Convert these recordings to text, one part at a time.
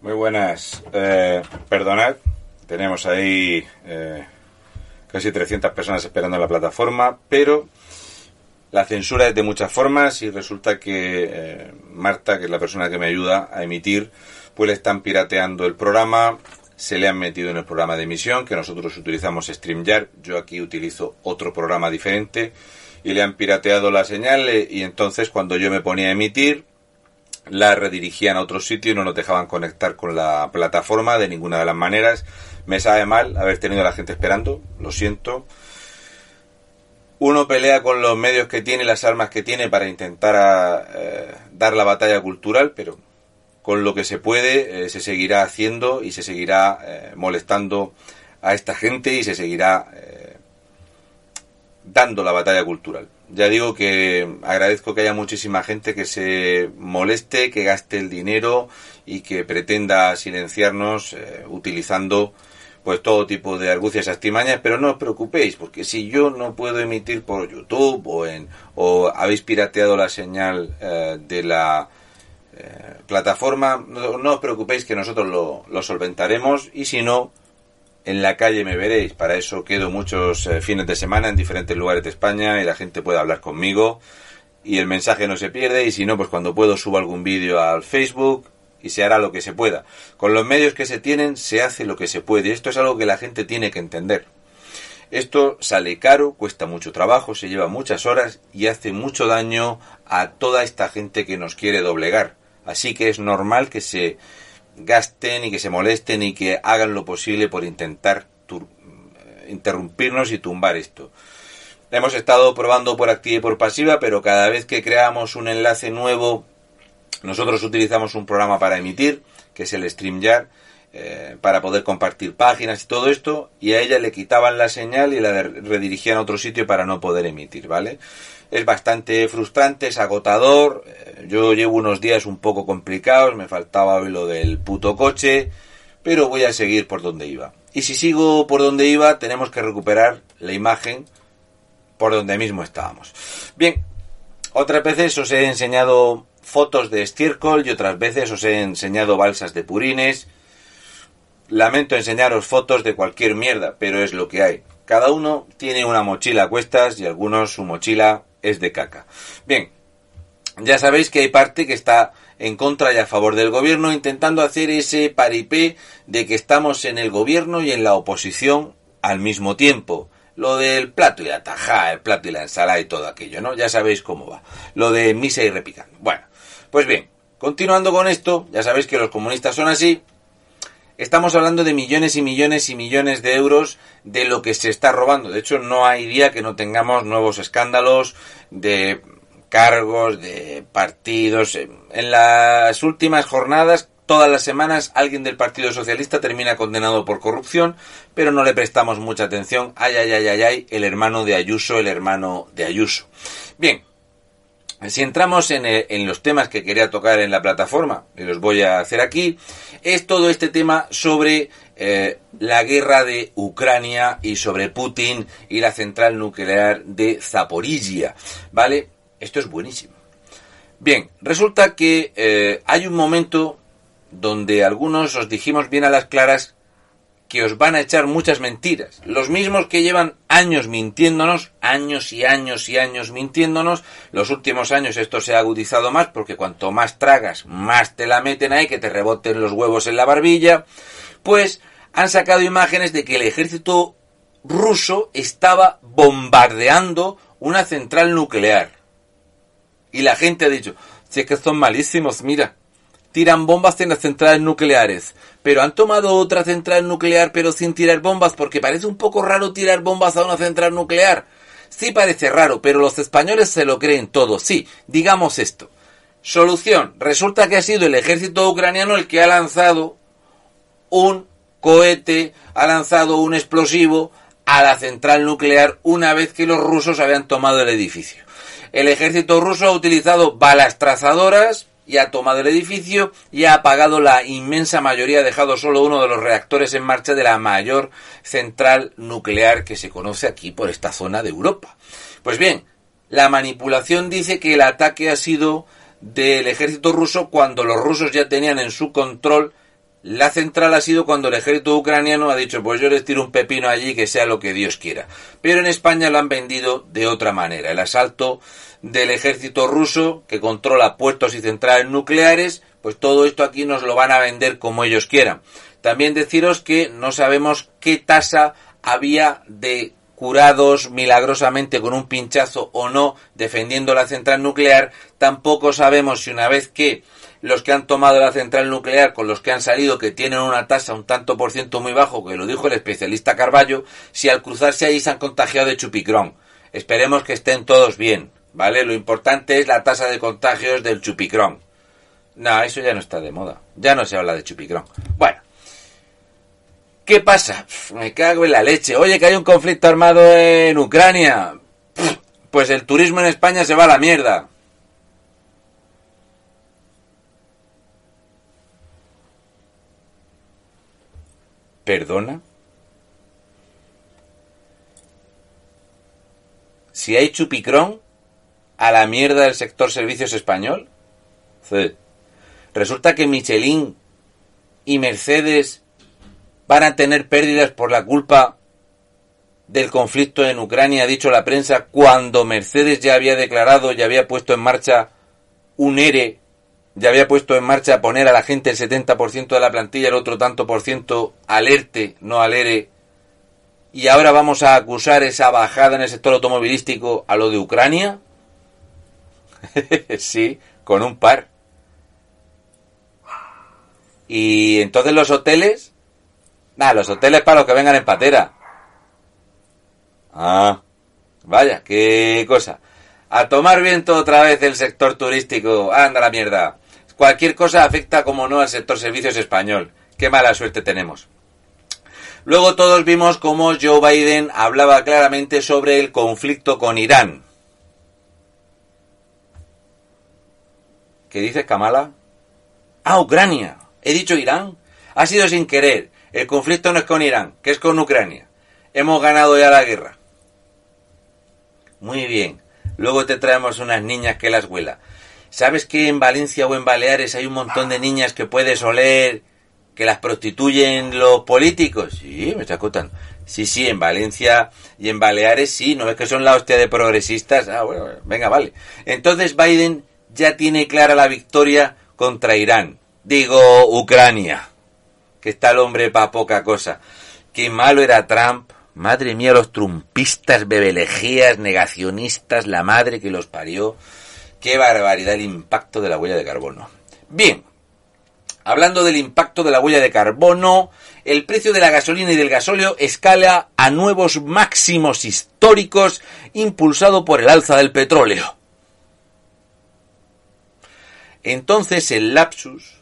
Muy buenas. Eh, perdonad, tenemos ahí eh, casi 300 personas esperando en la plataforma, pero la censura es de muchas formas y resulta que eh, Marta, que es la persona que me ayuda a emitir, pues le están pirateando el programa, se le han metido en el programa de emisión, que nosotros utilizamos StreamYard, yo aquí utilizo otro programa diferente, y le han pirateado la señal y entonces cuando yo me ponía a emitir, la redirigían a otro sitio y no nos dejaban conectar con la plataforma de ninguna de las maneras. Me sabe mal haber tenido a la gente esperando, lo siento. Uno pelea con los medios que tiene, las armas que tiene para intentar eh, dar la batalla cultural, pero con lo que se puede eh, se seguirá haciendo y se seguirá eh, molestando a esta gente y se seguirá dando la batalla cultural. Ya digo que agradezco que haya muchísima gente que se moleste, que gaste el dinero y que pretenda silenciarnos eh, utilizando pues todo tipo de argucias y artimañas, pero no os preocupéis, porque si yo no puedo emitir por YouTube o en o habéis pirateado la señal eh, de la eh, plataforma, no, os preocupéis que nosotros lo, lo solventaremos y si no, en la calle me veréis. Para eso quedo muchos eh, fines de semana en diferentes lugares de España y la gente puede hablar conmigo y el mensaje no se pierde y si no, pues cuando puedo subo algún vídeo al Facebook y se hará lo que se pueda. Con los medios que se tienen se hace lo que se puede esto es algo que la gente tiene que entender. Esto sale caro, cuesta mucho trabajo, se lleva muchas horas y hace mucho daño a toda esta gente que nos quiere doblegar. Así que es normal que se gasten y que se molesten y que hagan lo posible por intentar eh, interrumpirnos y tumbar esto. Hemos estado probando por activa y por pasiva, pero cada vez que creamos un enlace nuevo, nosotros utilizamos un programa para emitir, que es el StreamYard, eh, para poder compartir páginas y todo esto, y a ella le quitaban la señal y la redirigían a otro sitio para no poder emitir, ¿vale? es bastante frustrante, es agotador. Eh, yo llevo unos días un poco complicados, me faltaba lo del puto coche, pero voy a seguir por donde iba. Y si sigo por donde iba, tenemos que recuperar la imagen por donde mismo estábamos. Bien, otras veces os he enseñado fotos de estiércol y otras veces os he enseñado balsas de purines. Lamento enseñaros fotos de cualquier mierda, pero es lo que hay. Cada uno tiene una mochila a cuestas y algunos su mochila es de caca. Bien, ya sabéis que hay parte que está en contra y a favor del gobierno, intentando hacer ese paripé de que estamos en el gobierno y en la oposición al mismo tiempo. Lo del plato y la tajá, el plato y la ensalada y todo aquello, ¿no? Ya sabéis cómo va. Lo de misa y repicando. Bueno, pues bien, continuando con esto, ya sabéis que los comunistas son así. Estamos hablando de millones y millones y millones de euros de lo que se está robando. De hecho, no hay día que no tengamos nuevos escándalos de cargos, de partidos. En las últimas jornadas, todas las semanas, alguien del Partido Socialista termina condenado por corrupción, pero no le prestamos mucha atención. Ay, ay, ay, ay, ay, el hermano de Ayuso, el hermano de Ayuso. Bien, si entramos eh, en, los temas que quería tocar en la plataforma, y los voy a hacer aquí, es todo este tema sobre eh, la guerra de Ucrania y sobre Putin y la central nuclear de Zaporizhia. ¿Vale? Esto es buenísimo. Bien, resulta que eh, hay un momento donde algunos os dijimos bien a las claras que os van a echar muchas mentiras. Los mismos que llevan años mintiéndonos, años y años y años mintiéndonos. Los últimos años esto se ha agudizado más porque cuanto más tragas, más te la meten ahí, que te reboten los huevos en la barbilla. Pues han sacado imágenes de que el ejército ruso estaba bombardeando una central nuclear. Y la gente ha dicho, si es que son malísimos, mira, tiran bombas en las centrales nucleares, pero han tomado otra central nuclear pero sin tirar bombas porque parece un poco raro tirar bombas a una central nuclear. Sí parece raro, pero los españoles se lo creen todo. Sí, digamos esto. Solución. Resulta que ha sido el ejército ucraniano el que ha lanzado un cohete, ha lanzado un explosivo a la central nuclear una vez que los rusos habían tomado el edificio. El ejército ruso ha utilizado balas trazadoras, y ha tomado el edificio y ha apagado la inmensa mayoría, ha dejado solo uno de los reactores en marcha de la mayor central nuclear que se conoce aquí por esta zona de Europa. Pues bien, la manipulación dice que el ataque ha sido del ejército ruso cuando los rusos ya tenían en su control la central ha sido cuando el ejército ucraniano ha dicho pues yo les tiro un pepino allí que sea lo que Dios quiera. Pero en España lo han vendido de otra manera. El asalto del ejército ruso que controla puertos y centrales nucleares, pues todo esto aquí nos lo van a vender como ellos quieran. También deciros que no sabemos qué tasa había de curados milagrosamente con un pinchazo o no defendiendo la central nuclear, tampoco sabemos si una vez que los que han tomado la central nuclear con los que han salido que tienen una tasa un tanto por ciento muy bajo, que lo dijo el especialista Carballo, si al cruzarse ahí se han contagiado de chupicrón. Esperemos que estén todos bien. ¿Vale? Lo importante es la tasa de contagios del chupicrón. No, eso ya no está de moda. Ya no se habla de chupicrón. Bueno. ¿Qué pasa? me cago en la leche. Oye, que hay un conflicto armado en Ucrania. pues el turismo en España se va a la mierda. ¿Perdona? Si hay chupicrón, a la mierda del sector servicios español? Resulta que Michelin y Mercedes van a tener pérdidas por la culpa del conflicto en Ucrania, ha dicho la prensa, cuando Mercedes ya había declarado, ya había puesto en marcha un ERE, ya había puesto en marcha poner a la gente el 70% de la plantilla, el otro tanto por ciento alerte, no al ERE, y ahora vamos a acusar esa bajada en el sector automovilístico a lo de Ucrania. sí, con un par. Y entonces los hoteles, nada, los hoteles para los que vengan en patera. Ah, vaya, qué cosa. A tomar viento otra vez el sector turístico. Anda la mierda. Cualquier cosa afecta como no al sector servicios español. Qué mala suerte tenemos. Luego todos vimos cómo Joe Biden hablaba claramente sobre el conflicto con Irán. ¿Qué dices, Kamala? Ah, Ucrania. He dicho Irán. Ha sido sin querer. El conflicto no es con Irán, que es con Ucrania. Hemos ganado ya la guerra. Muy bien. Luego te traemos unas niñas que las huela. ¿Sabes que en Valencia o en Baleares hay un montón de niñas que puedes oler, que las prostituyen los políticos? Sí, me está contando. Sí, sí, en Valencia y en Baleares sí, ¿no es que son la hostia de progresistas? Ah, bueno, venga, vale. Entonces Biden ya tiene clara la victoria contra Irán. Digo, Ucrania. Que está el hombre para poca cosa. Qué malo era Trump. Madre mía, los trumpistas, bebelejías, negacionistas, la madre que los parió. Qué barbaridad el impacto de la huella de carbono. Bien, Hablando del impacto de la huella de carbono, el precio de la gasolina y del gasóleo escala a nuevos máximos históricos impulsado por el alza del petróleo. Entonces el lapsus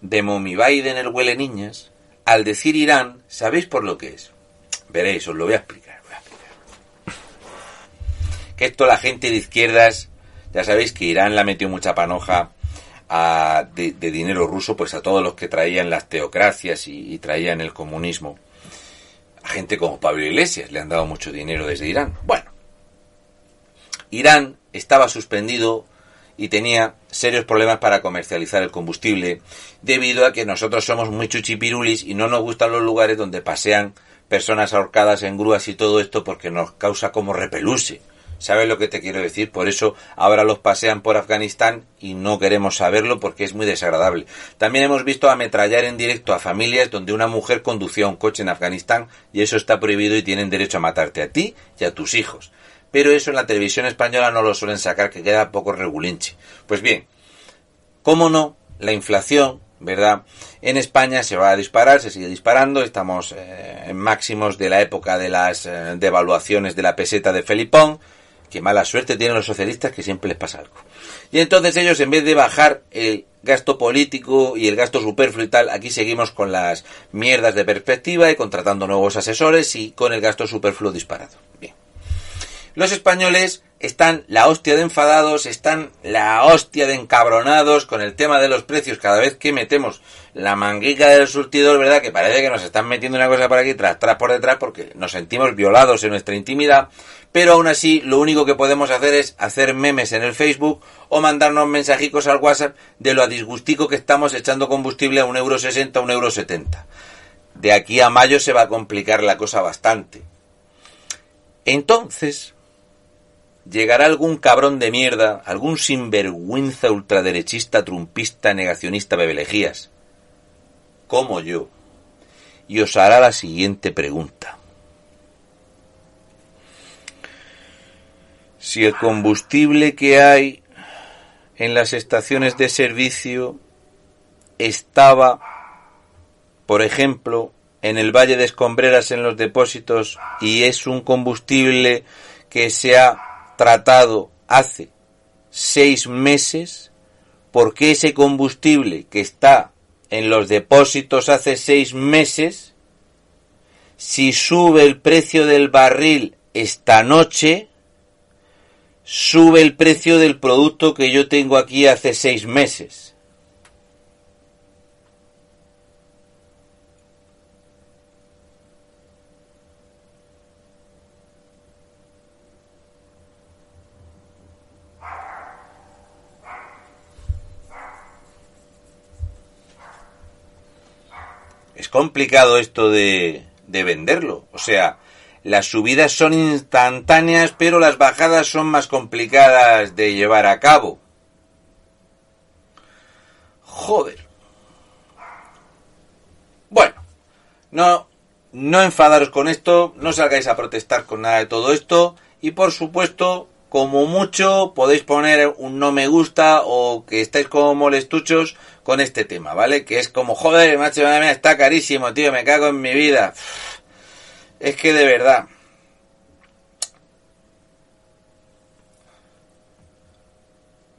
de Momi Biden el huele niñas, al decir Irán, ¿sabéis por lo que es? Veréis, os lo voy a explicar. Voy a explicar. Que esto la gente de izquierdas, ya sabéis que Irán la metió mucha panoja a, de, dinero ruso pues a todos los que traían las teocracias y, y traían el comunismo. A gente como Pablo Iglesias le han dado mucho dinero desde Irán. Bueno, Irán estaba suspendido y tenía serios problemas para comercializar el combustible debido a que nosotros somos muy chuchipirulis y no nos gustan los lugares donde pasean personas ahorcadas en grúas y todo esto porque nos causa como repeluse. ¿Sabes lo que te quiero decir? Por eso ahora los pasean por Afganistán y no queremos saberlo porque es muy desagradable. También hemos visto ametrallar en directo a familias donde una mujer conducía un coche en Afganistán y eso está prohibido y tienen derecho a matarte a ti y a tus hijos pero eso en la televisión española no lo suelen sacar, que queda poco regulinche. Pues bien, cómo no, la inflación, ¿verdad? En España se va a disparar, se sigue disparando, estamos eh, en máximos de la época de las eh, devaluaciones de la peseta de Felipón, que mala suerte tienen los socialistas que siempre les pasa algo. Y entonces ellos en vez de bajar el gasto político y el gasto superfluo y tal, aquí seguimos con las mierdas de perspectiva y contratando nuevos asesores y con el gasto superfluo disparado. Los españoles están la hostia de enfadados, están la hostia de encabronados con el tema de los precios cada vez que metemos la manguica del surtidor, ¿verdad? Que parece que nos están metiendo una cosa por aquí, tras, tras, por detrás, porque nos sentimos violados en nuestra intimidad, pero aún así lo único que podemos hacer es hacer memes en el Facebook o mandarnos mensajicos al WhatsApp de lo a disgustico que estamos echando combustible a un euro sesenta, un euro setenta. De aquí a mayo se va a complicar la cosa bastante. Entonces, llegará algún cabrón de mierda, algún sinvergüenza ultraderechista, trumpista, negacionista, bebelejías, como yo, y os hará la siguiente pregunta. Si el combustible que hay en las estaciones de servicio estaba, por ejemplo, en el Valle de Escombreras en los depósitos y es un combustible que se ha tratado hace seis meses, porque ese combustible que está en los depósitos hace seis meses, si sube el precio del barril esta noche, sube el precio del producto que yo tengo aquí hace seis meses. Es complicado esto de, de venderlo. O sea, las subidas son instantáneas, pero las bajadas son más complicadas de llevar a cabo. Joder. Bueno, no, no enfadaros con esto, no salgáis a protestar con nada de todo esto y por supuesto, como mucho podéis poner un no me gusta o que estáis como molestuchos con este tema, ¿vale? Que es como, joder, macho, mía, está carísimo, tío, me cago en mi vida. Es que de verdad.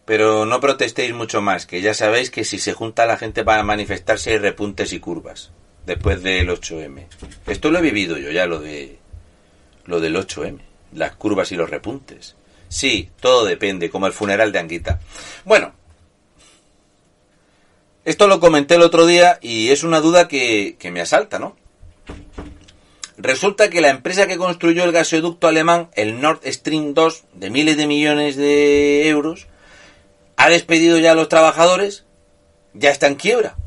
Pero no protestéis mucho más, que ya sabéis que si se junta la gente para manifestarse hay repuntes y curvas después del 8M. Esto lo he vivido yo ya, lo de lo del 8M, las curvas y los repuntes. Sí, todo depende, como el funeral de Anguita. Bueno, esto lo comenté el otro día y es una duda que, me asalta, ¿no? Resulta que la empresa que construyó el gasoducto alemán, el Nord Stream 2, de miles de millones de euros, ha despedido ya a los trabajadores, ya está en quiebra.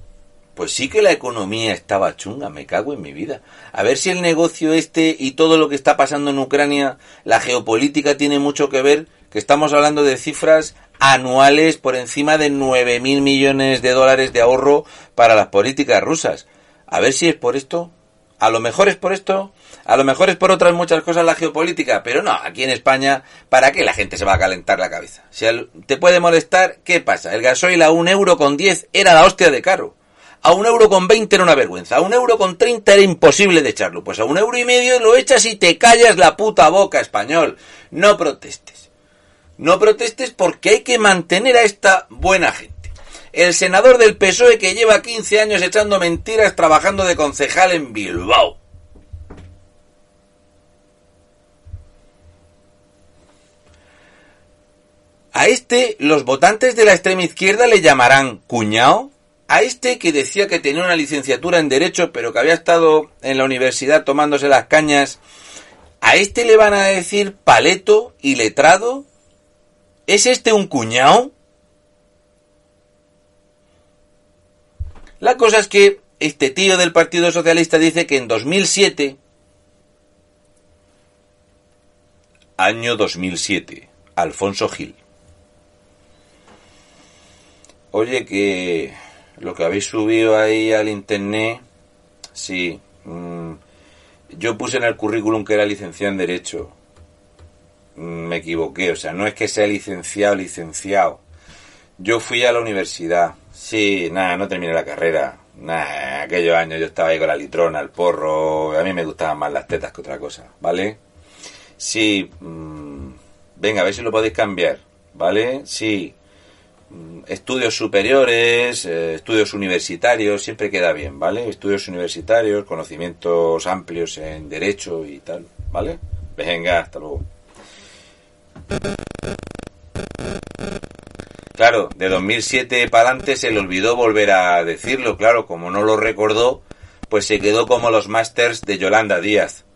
Pues sí que la economía estaba chunga, me cago en mi vida. A ver si el negocio este y todo lo que está pasando en Ucrania, la geopolítica tiene mucho que ver, que estamos hablando de cifras anuales por encima de 9 mil millones de dólares de ahorro para las políticas rusas. A ver si es por esto. A lo mejor es por esto, a lo mejor es por otras muchas cosas la geopolítica, pero no, aquí en España, ¿para qué la gente se va a calentar la cabeza? Si te puede molestar, ¿qué pasa? El gasoil a un euro con diez era la hostia de caro. A un euro con veinte era una vergüenza. A un euro con treinta era imposible de echarlo. Pues a un euro y medio lo echas y te callas la puta boca, español. No protestes. No protestes porque hay que mantener a esta buena gente. El senador del PSOE que lleva 15 años echando mentiras trabajando de concejal en Bilbao. A este los votantes de la extrema izquierda le llamarán cuñado. A este que decía que tenía una licenciatura en Derecho pero que había estado en la universidad tomándose las cañas. A este le van a decir paleto y letrado. ¿Es este un cuñado? La cosa es que este tío del Partido Socialista dice que en 2007, año 2007, Alfonso Gil, Oye, que lo que habéis subido ahí al internet, sí. Mm, yo puse en el currículum que era licenciado en Derecho. Me equivoqué, o sea, no es que sea licenciado, licenciado. Yo fui a la universidad. Sí, nada, no terminé la carrera. Nada, aquellos años yo estaba ahí con la litrona, el porro. A mí me gustaban más las tetas que otra cosa, ¿vale? Sí, mm, venga, a ver si lo podéis cambiar, ¿vale? Sí, Mm, estudios superiores, eh, estudios universitarios, siempre queda bien, ¿vale? Estudios universitarios, conocimientos amplios en derecho y tal, ¿vale? Venga, hasta luego. Claro, de 2007 para adelante se le olvidó volver a decirlo, claro, como no lo recordó, pues se quedó como los másters de Yolanda Díaz.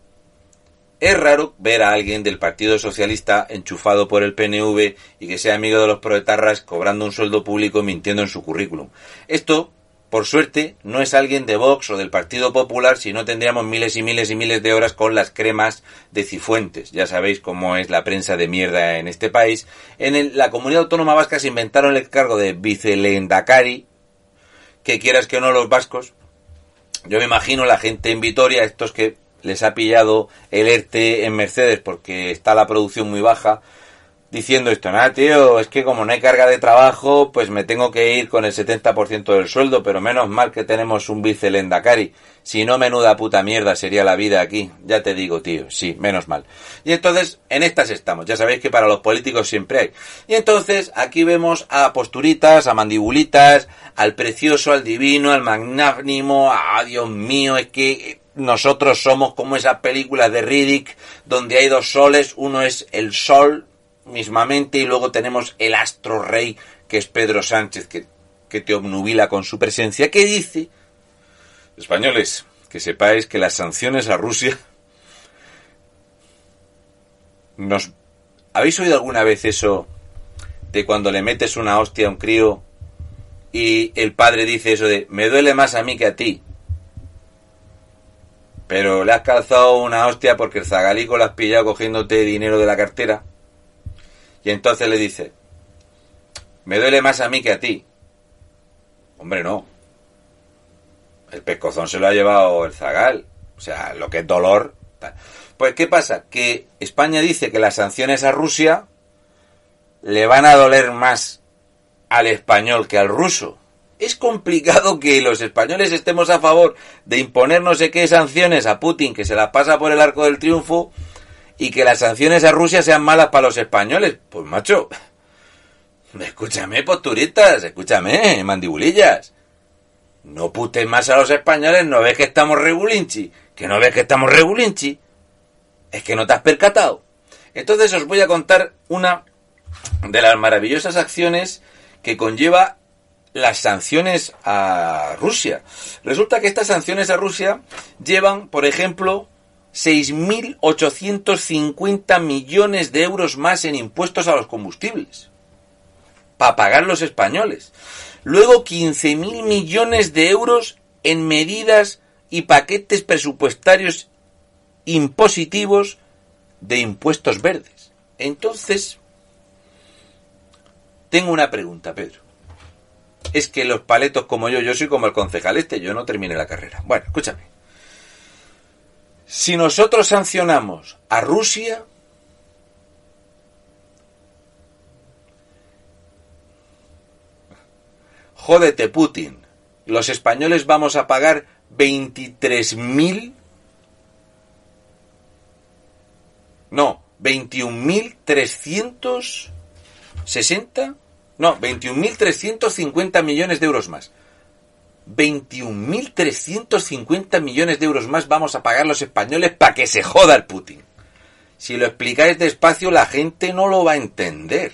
Es raro ver a alguien del Partido Socialista enchufado por el PNV y que sea amigo de los proetarras cobrando un sueldo público mintiendo en su currículum. Esto, por suerte, no es alguien de Vox o del Partido Popular, si no tendríamos miles y miles y miles de horas con las cremas de Cifuentes. Ya sabéis cómo es la prensa de mierda en este país. En la comunidad autónoma vasca se inventaron el cargo de vicelendacari, que quieras que no los vascos. Yo me imagino la gente en Vitoria, estos que les ha pillado el ERTE en Mercedes porque está la producción muy baja, diciendo esto, nada, tío, es que como no hay carga de trabajo, pues me tengo que ir con el 70% del sueldo, pero menos mal que tenemos un vice Lendakari. Si no, menuda puta mierda sería la vida aquí. Ya te digo, tío, sí, menos mal. Y entonces, en estas estamos. Ya sabéis que para los políticos siempre hay. Y entonces, aquí vemos a posturitas, a mandibulitas, al precioso, al divino, al magnánimo, a Dios mío, es que nosotros somos como esa película de Riddick donde hay dos soles, uno es el sol mismamente y luego tenemos el astro rey que es Pedro Sánchez que, que te obnubila con su presencia, ¿Qué dice, españoles, que sepáis que las sanciones a Rusia nos... ¿Habéis oído alguna vez eso de cuando le metes una hostia a un crío y el padre dice eso de me duele más a mí que a ti? pero le has calzado una hostia porque el zagalico lo has pillado cogiéndote dinero de la cartera. Y entonces le dice, me duele más a mí que a ti. Hombre, no. El pescozón se lo ha llevado el zagal. O sea, lo que es dolor. Pues, ¿qué pasa? Que España dice que las sanciones a Rusia le van a doler más al español que al ruso es complicado que los españoles estemos a favor de imponer no sé qué sanciones a Putin, que se las pasa por el arco del triunfo, y que las sanciones a Rusia sean malas para los españoles. Pues macho, escúchame, posturitas, escúchame, mandibulillas. No putes más a los españoles, no ves que estamos regulinchi, que no ves que estamos regulinchi. Es que no te has percatado. Entonces os voy a contar una de las maravillosas acciones que conlleva las sanciones a Rusia. Resulta que estas sanciones a Rusia llevan, por ejemplo, 6.850 millones de euros más en impuestos a los combustibles. Para pagar los españoles. Luego 15.000 millones de euros en medidas y paquetes presupuestarios impositivos de impuestos verdes. Entonces, tengo una pregunta, Pedro es que los paletos como yo, yo soy como el concejal este, yo no terminé la carrera. Bueno, escúchame. Si nosotros sancionamos a Rusia, jódete Putin, los españoles vamos a pagar 23.000 no, 21.360 no, 21.350 millones de euros más. 21.350 millones de euros más vamos a pagar los españoles para que se joda el Putin. Si lo explicáis despacio, la gente no lo va a entender.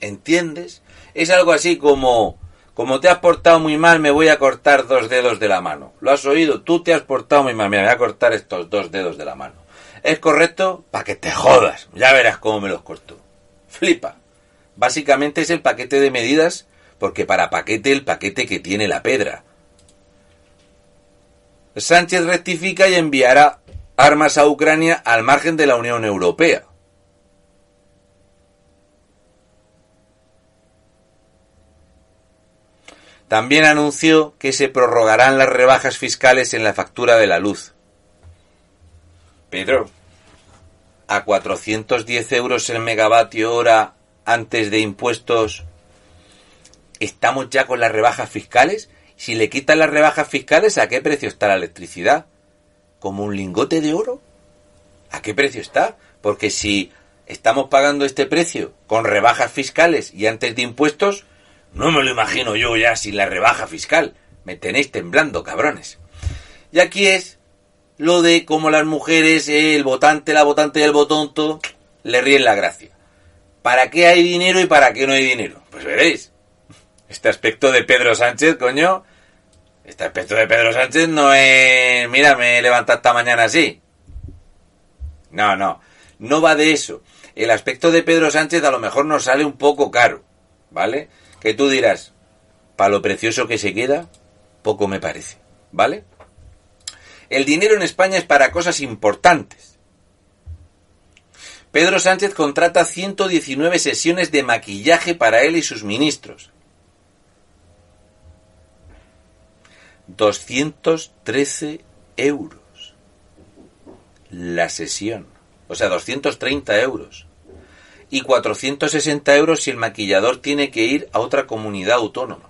¿Entiendes? Es algo así como, como te has portado muy mal, me voy a cortar dos dedos de la mano. ¿Lo has oído? Tú te has portado muy mal, me voy a cortar estos dos dedos de la mano. ¿Es correcto? Para que te jodas. Ya verás cómo me los corto. Flipa. Básicamente es el paquete de medidas porque para paquete el paquete que tiene la pedra. Sánchez rectifica y enviará armas a Ucrania al margen de la Unión Europea. También anunció que se prorrogarán las rebajas fiscales en la factura de la luz. Pedro, a 410 euros el megavatio hora antes de impuestos estamos ya con las rebajas fiscales. Si le quitan las rebajas fiscales, ¿a qué precio está la electricidad? ¿Como un lingote de oro? ¿A qué precio está? Porque si estamos pagando este precio con rebajas fiscales y antes de impuestos, no me lo imagino yo ya sin la rebaja fiscal. Me tenéis temblando, cabrones. Y aquí es lo de cómo las mujeres, el votante, la votante y el botonto le ríen la gracia. ¿Para qué hay dinero y para qué no hay dinero? Pues veréis. Este aspecto de Pedro Sánchez, coño. Este aspecto de Pedro Sánchez no es. Mira, me he levantado esta mañana así. No, no. No va de eso. El aspecto de Pedro Sánchez a lo mejor nos sale un poco caro. ¿Vale? Que tú dirás, para lo precioso que se queda, poco me parece. ¿Vale? El dinero en España es para cosas importantes. Pedro Sánchez contrata 119 sesiones de maquillaje para él y sus ministros. 213 euros la sesión. O sea, 230 euros. Y 460 euros si el maquillador tiene que ir a otra comunidad autónoma.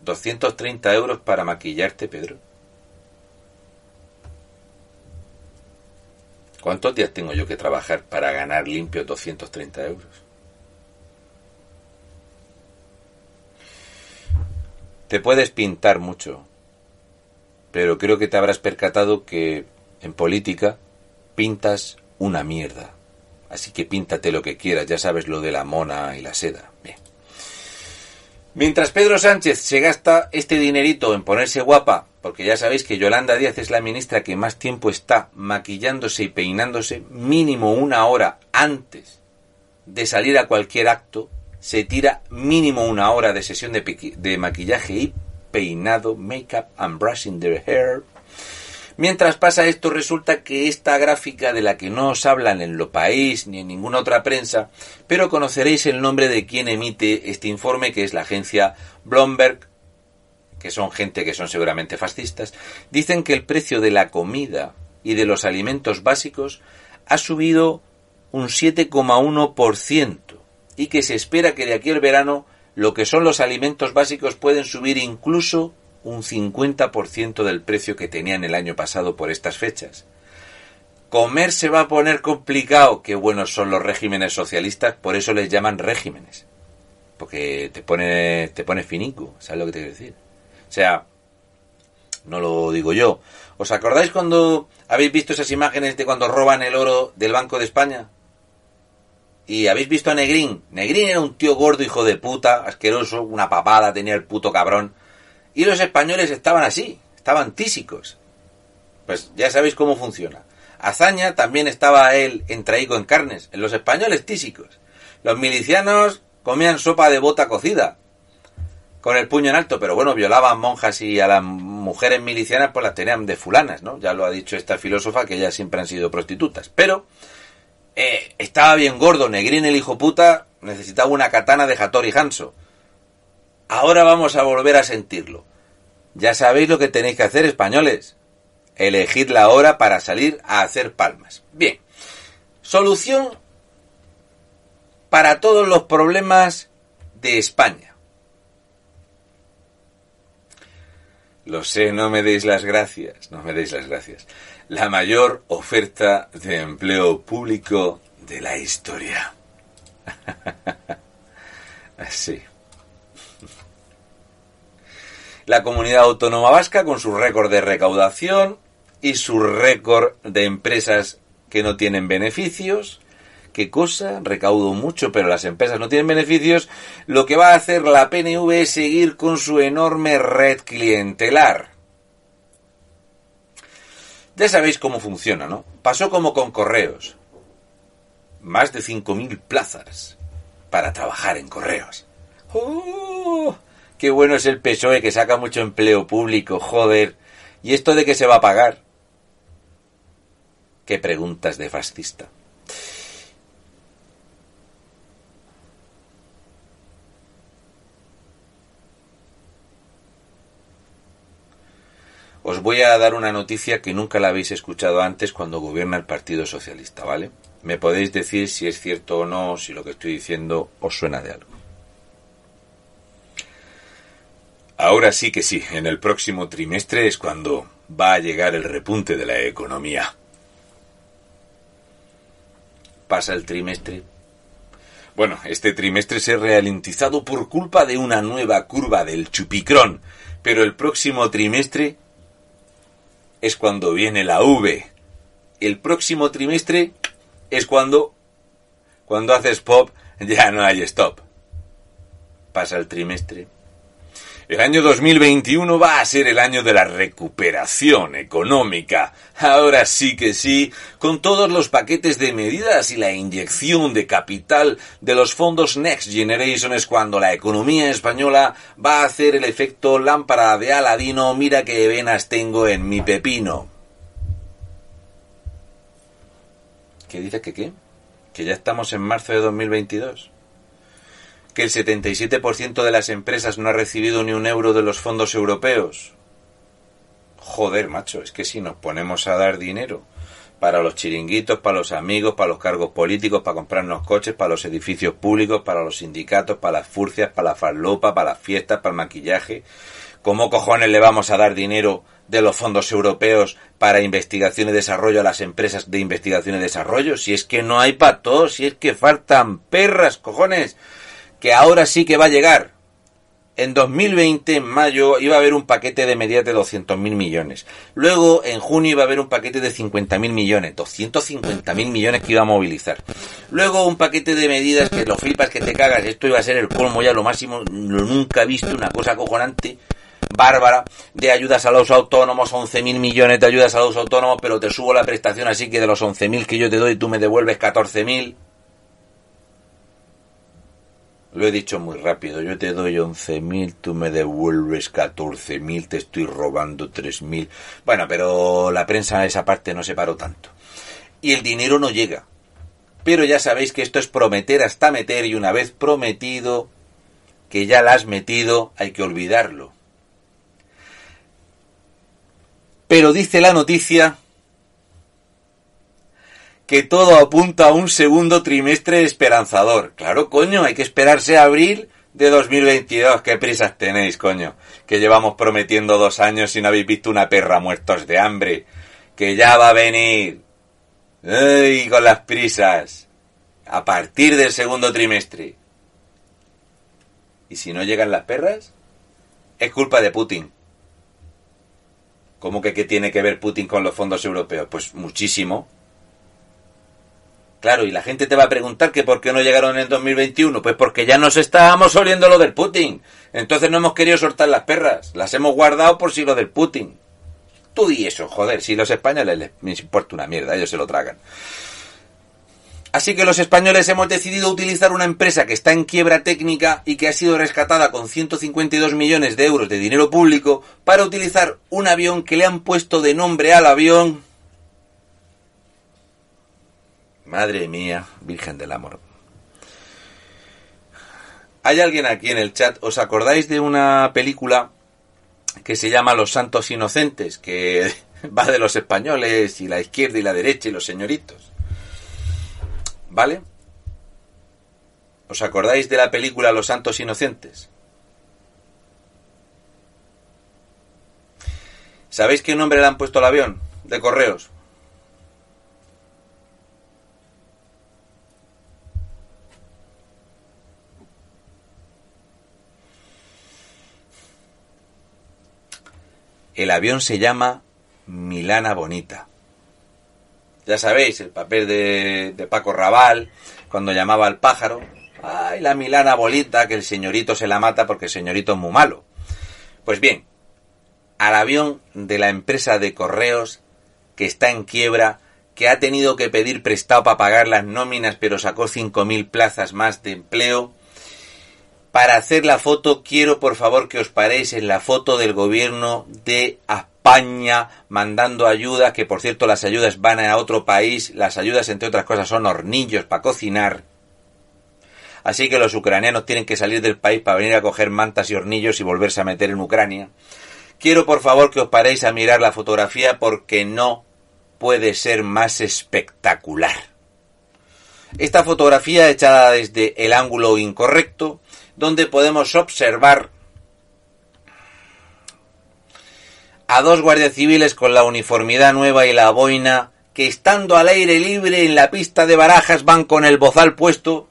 230 euros para maquillarte, Pedro. ¿Cuántos días tengo yo que trabajar para ganar limpio 230 euros? Te puedes pintar mucho, pero creo que te habrás percatado que en política pintas una mierda. Así que píntate lo que quieras, ya sabes lo de la mona y la seda. Bien. Mientras Pedro Sánchez se gasta este dinerito en ponerse guapa, porque ya sabéis que Yolanda Díaz es la ministra que más tiempo está maquillándose y peinándose, mínimo una hora antes de salir a cualquier acto, se tira mínimo una hora de sesión de, maquillaje y peinado, make-up and brushing their hair. Mientras pasa esto, resulta que esta gráfica de la que no os hablan en Lo País ni en ninguna otra prensa, pero conoceréis el nombre de quien emite este informe, que es la agencia Bloomberg, que son gente que son seguramente fascistas, dicen que el precio de la comida y de los alimentos básicos ha subido un 7,1% y que se espera que de aquí al verano lo que son los alimentos básicos pueden subir incluso un 50% del precio que tenían el año pasado por estas fechas. Comer se va a poner complicado, qué buenos son los regímenes socialistas, por eso les llaman regímenes. Porque te pone, te pone finico, ¿sabes lo que te quiero decir? O sea, no lo digo yo. ¿Os acordáis cuando habéis visto esas imágenes de cuando roban el oro del Banco de España? Y habéis visto a Negrín. Negrín era un tío gordo, hijo de puta, asqueroso, una papada tenía el puto cabrón. Y los españoles estaban así, estaban tísicos. Pues ya sabéis cómo funciona. Azaña también estaba él entraído en carnes, en los españoles tísicos. Los milicianos comían sopa de bota cocida, con el puño en alto, pero bueno, violaban monjas y a las mujeres milicianas pues las tenían de fulanas, ¿no? Ya lo ha dicho esta filósofa que ellas siempre han sido prostitutas. Pero eh, estaba bien gordo, Negrín el hijo puta necesitaba una katana de Hattori Hanso. Ahora vamos a volver a sentirlo. Ya sabéis lo que tenéis que hacer, españoles. Elegid la hora para salir a hacer palmas. Bien. Solución para todos los problemas de España. Lo sé, no me deis las gracias, no me deis las gracias. La mayor oferta de empleo público de la historia. Así. La comunidad autónoma vasca con su récord de recaudación y su récord de empresas que no tienen beneficios. ¿Qué cosa? Recaudo mucho, pero las empresas no tienen beneficios. Lo que va a hacer la PNV es seguir con su enorme red clientelar. Ya sabéis cómo funciona, ¿no? Pasó como con correos. Más de 5.000 plazas para trabajar en correos. ¡Oh! Qué bueno es el PSOE que saca mucho empleo público, joder. ¿Y esto de qué se va a pagar? Qué preguntas de fascista. Os voy a dar una noticia que nunca la habéis escuchado antes cuando gobierna el Partido Socialista, ¿vale? Me podéis decir si es cierto o no, si lo que estoy diciendo os suena de algo. Ahora sí que sí, en el próximo trimestre es cuando va a llegar el repunte de la economía pasa el trimestre. Bueno, este trimestre se ha ralentizado por culpa de una nueva curva del chupicrón, pero el próximo trimestre es cuando viene la V. El próximo trimestre es cuando cuando haces pop ya no hay stop. Pasa el trimestre, el año 2021 va a ser el año de la recuperación económica. Ahora sí que sí, con todos los paquetes de medidas y la inyección de capital de los fondos Next Generation es cuando la economía española va a hacer el efecto lámpara de Aladino, mira qué venas tengo en mi pepino. ¿Qué dice que qué? Que ya estamos en marzo de 2022 que el 77% de las empresas no ha recibido ni un euro de los fondos europeos. Joder, macho, es que si nos ponemos a dar dinero para los chiringuitos, para los amigos, para los cargos políticos, para comprarnos coches, para los edificios públicos, para los sindicatos, para las furcias, para la farlopa, para las fiestas, para el maquillaje. ¿Cómo cojones le vamos a dar dinero de los fondos europeos para investigación y desarrollo a las empresas de investigación y desarrollo? Si es que no hay para todos, si es que faltan perras, cojones que ahora sí que va a llegar. En 2020, en mayo, iba a haber un paquete de medidas de 200.000 millones. Luego, en junio, iba a haber un paquete de 50.000 millones. 250.000 millones que iba a movilizar. Luego, un paquete de medidas que lo flipas, que te cagas. Esto iba a ser el colmo ya, lo máximo. Lo nunca he visto, una cosa acojonante bárbara de ayudas a los autónomos, 11.000 millones de ayudas a los autónomos, pero te subo la prestación así que de los 11.000 que yo te doy tú me devuelves 14.000. Lo he dicho muy rápido, yo te doy 11.000, tú me devuelves 14.000, te estoy robando 3.000. Bueno, pero la prensa esa parte no se paró tanto. Y el dinero no llega. Pero ya sabéis que esto es prometer hasta meter y una vez prometido que ya la has metido, hay que olvidarlo. Pero dice la noticia que todo apunta a un segundo trimestre esperanzador. Claro, coño, hay que esperarse a abril de 2022. ¿Qué prisas tenéis, coño? Que llevamos prometiendo dos años y no habéis visto una perra muertos de hambre. Que ya va a venir. ¡Ay, con las prisas! A partir del segundo trimestre. ¿Y si no llegan las perras? Es culpa de Putin. ¿Cómo que qué tiene que ver Putin con los fondos europeos? Pues muchísimo. Claro, y la gente te va a preguntar que por qué no llegaron en 2021. Pues porque ya nos estábamos oliendo lo del Putin. Entonces no hemos querido soltar las perras. Las hemos guardado por si lo del Putin. Tú di eso, joder. Si los españoles les, importa una mierda, ellos se lo tragan. Así que los españoles hemos decidido utilizar una empresa que está en quiebra técnica y que ha sido rescatada con 152 millones de euros de dinero público para utilizar un avión que le han puesto de nombre al avión Madre mía, Virgen del Amor. Hay alguien aquí en el chat, ¿os acordáis de una película que se llama Los Santos Inocentes? Que va de los españoles y la izquierda y la derecha y los señoritos. ¿Vale? ¿Os acordáis de la película Los Santos Inocentes? ¿Sabéis qué nombre le han puesto al avión de correos? El avión se llama Milana Bonita. Ya sabéis, el papel de, Paco Raval, cuando llamaba al pájaro, ay, la Milana Bonita, que el señorito se la mata porque el señorito es muy malo. Pues bien, al avión de la empresa de correos que está en quiebra, que ha tenido que pedir prestado para pagar las nóminas, pero sacó 5.000 plazas más de empleo, para hacer la foto, quiero por favor que os paréis en la foto del gobierno de España mandando ayuda, que por cierto las ayudas van a otro país, las ayudas entre otras cosas son hornillos para cocinar. Así que los ucranianos tienen que salir del país para venir a coger mantas y hornillos y volverse a meter en Ucrania. Quiero por favor que os paréis a mirar la fotografía porque no puede ser más espectacular. Esta fotografía echada desde el ángulo incorrecto donde podemos observar a dos guardias civiles con la uniformidad nueva y la boina que estando al aire libre en la pista de barajas van con el bozal puesto,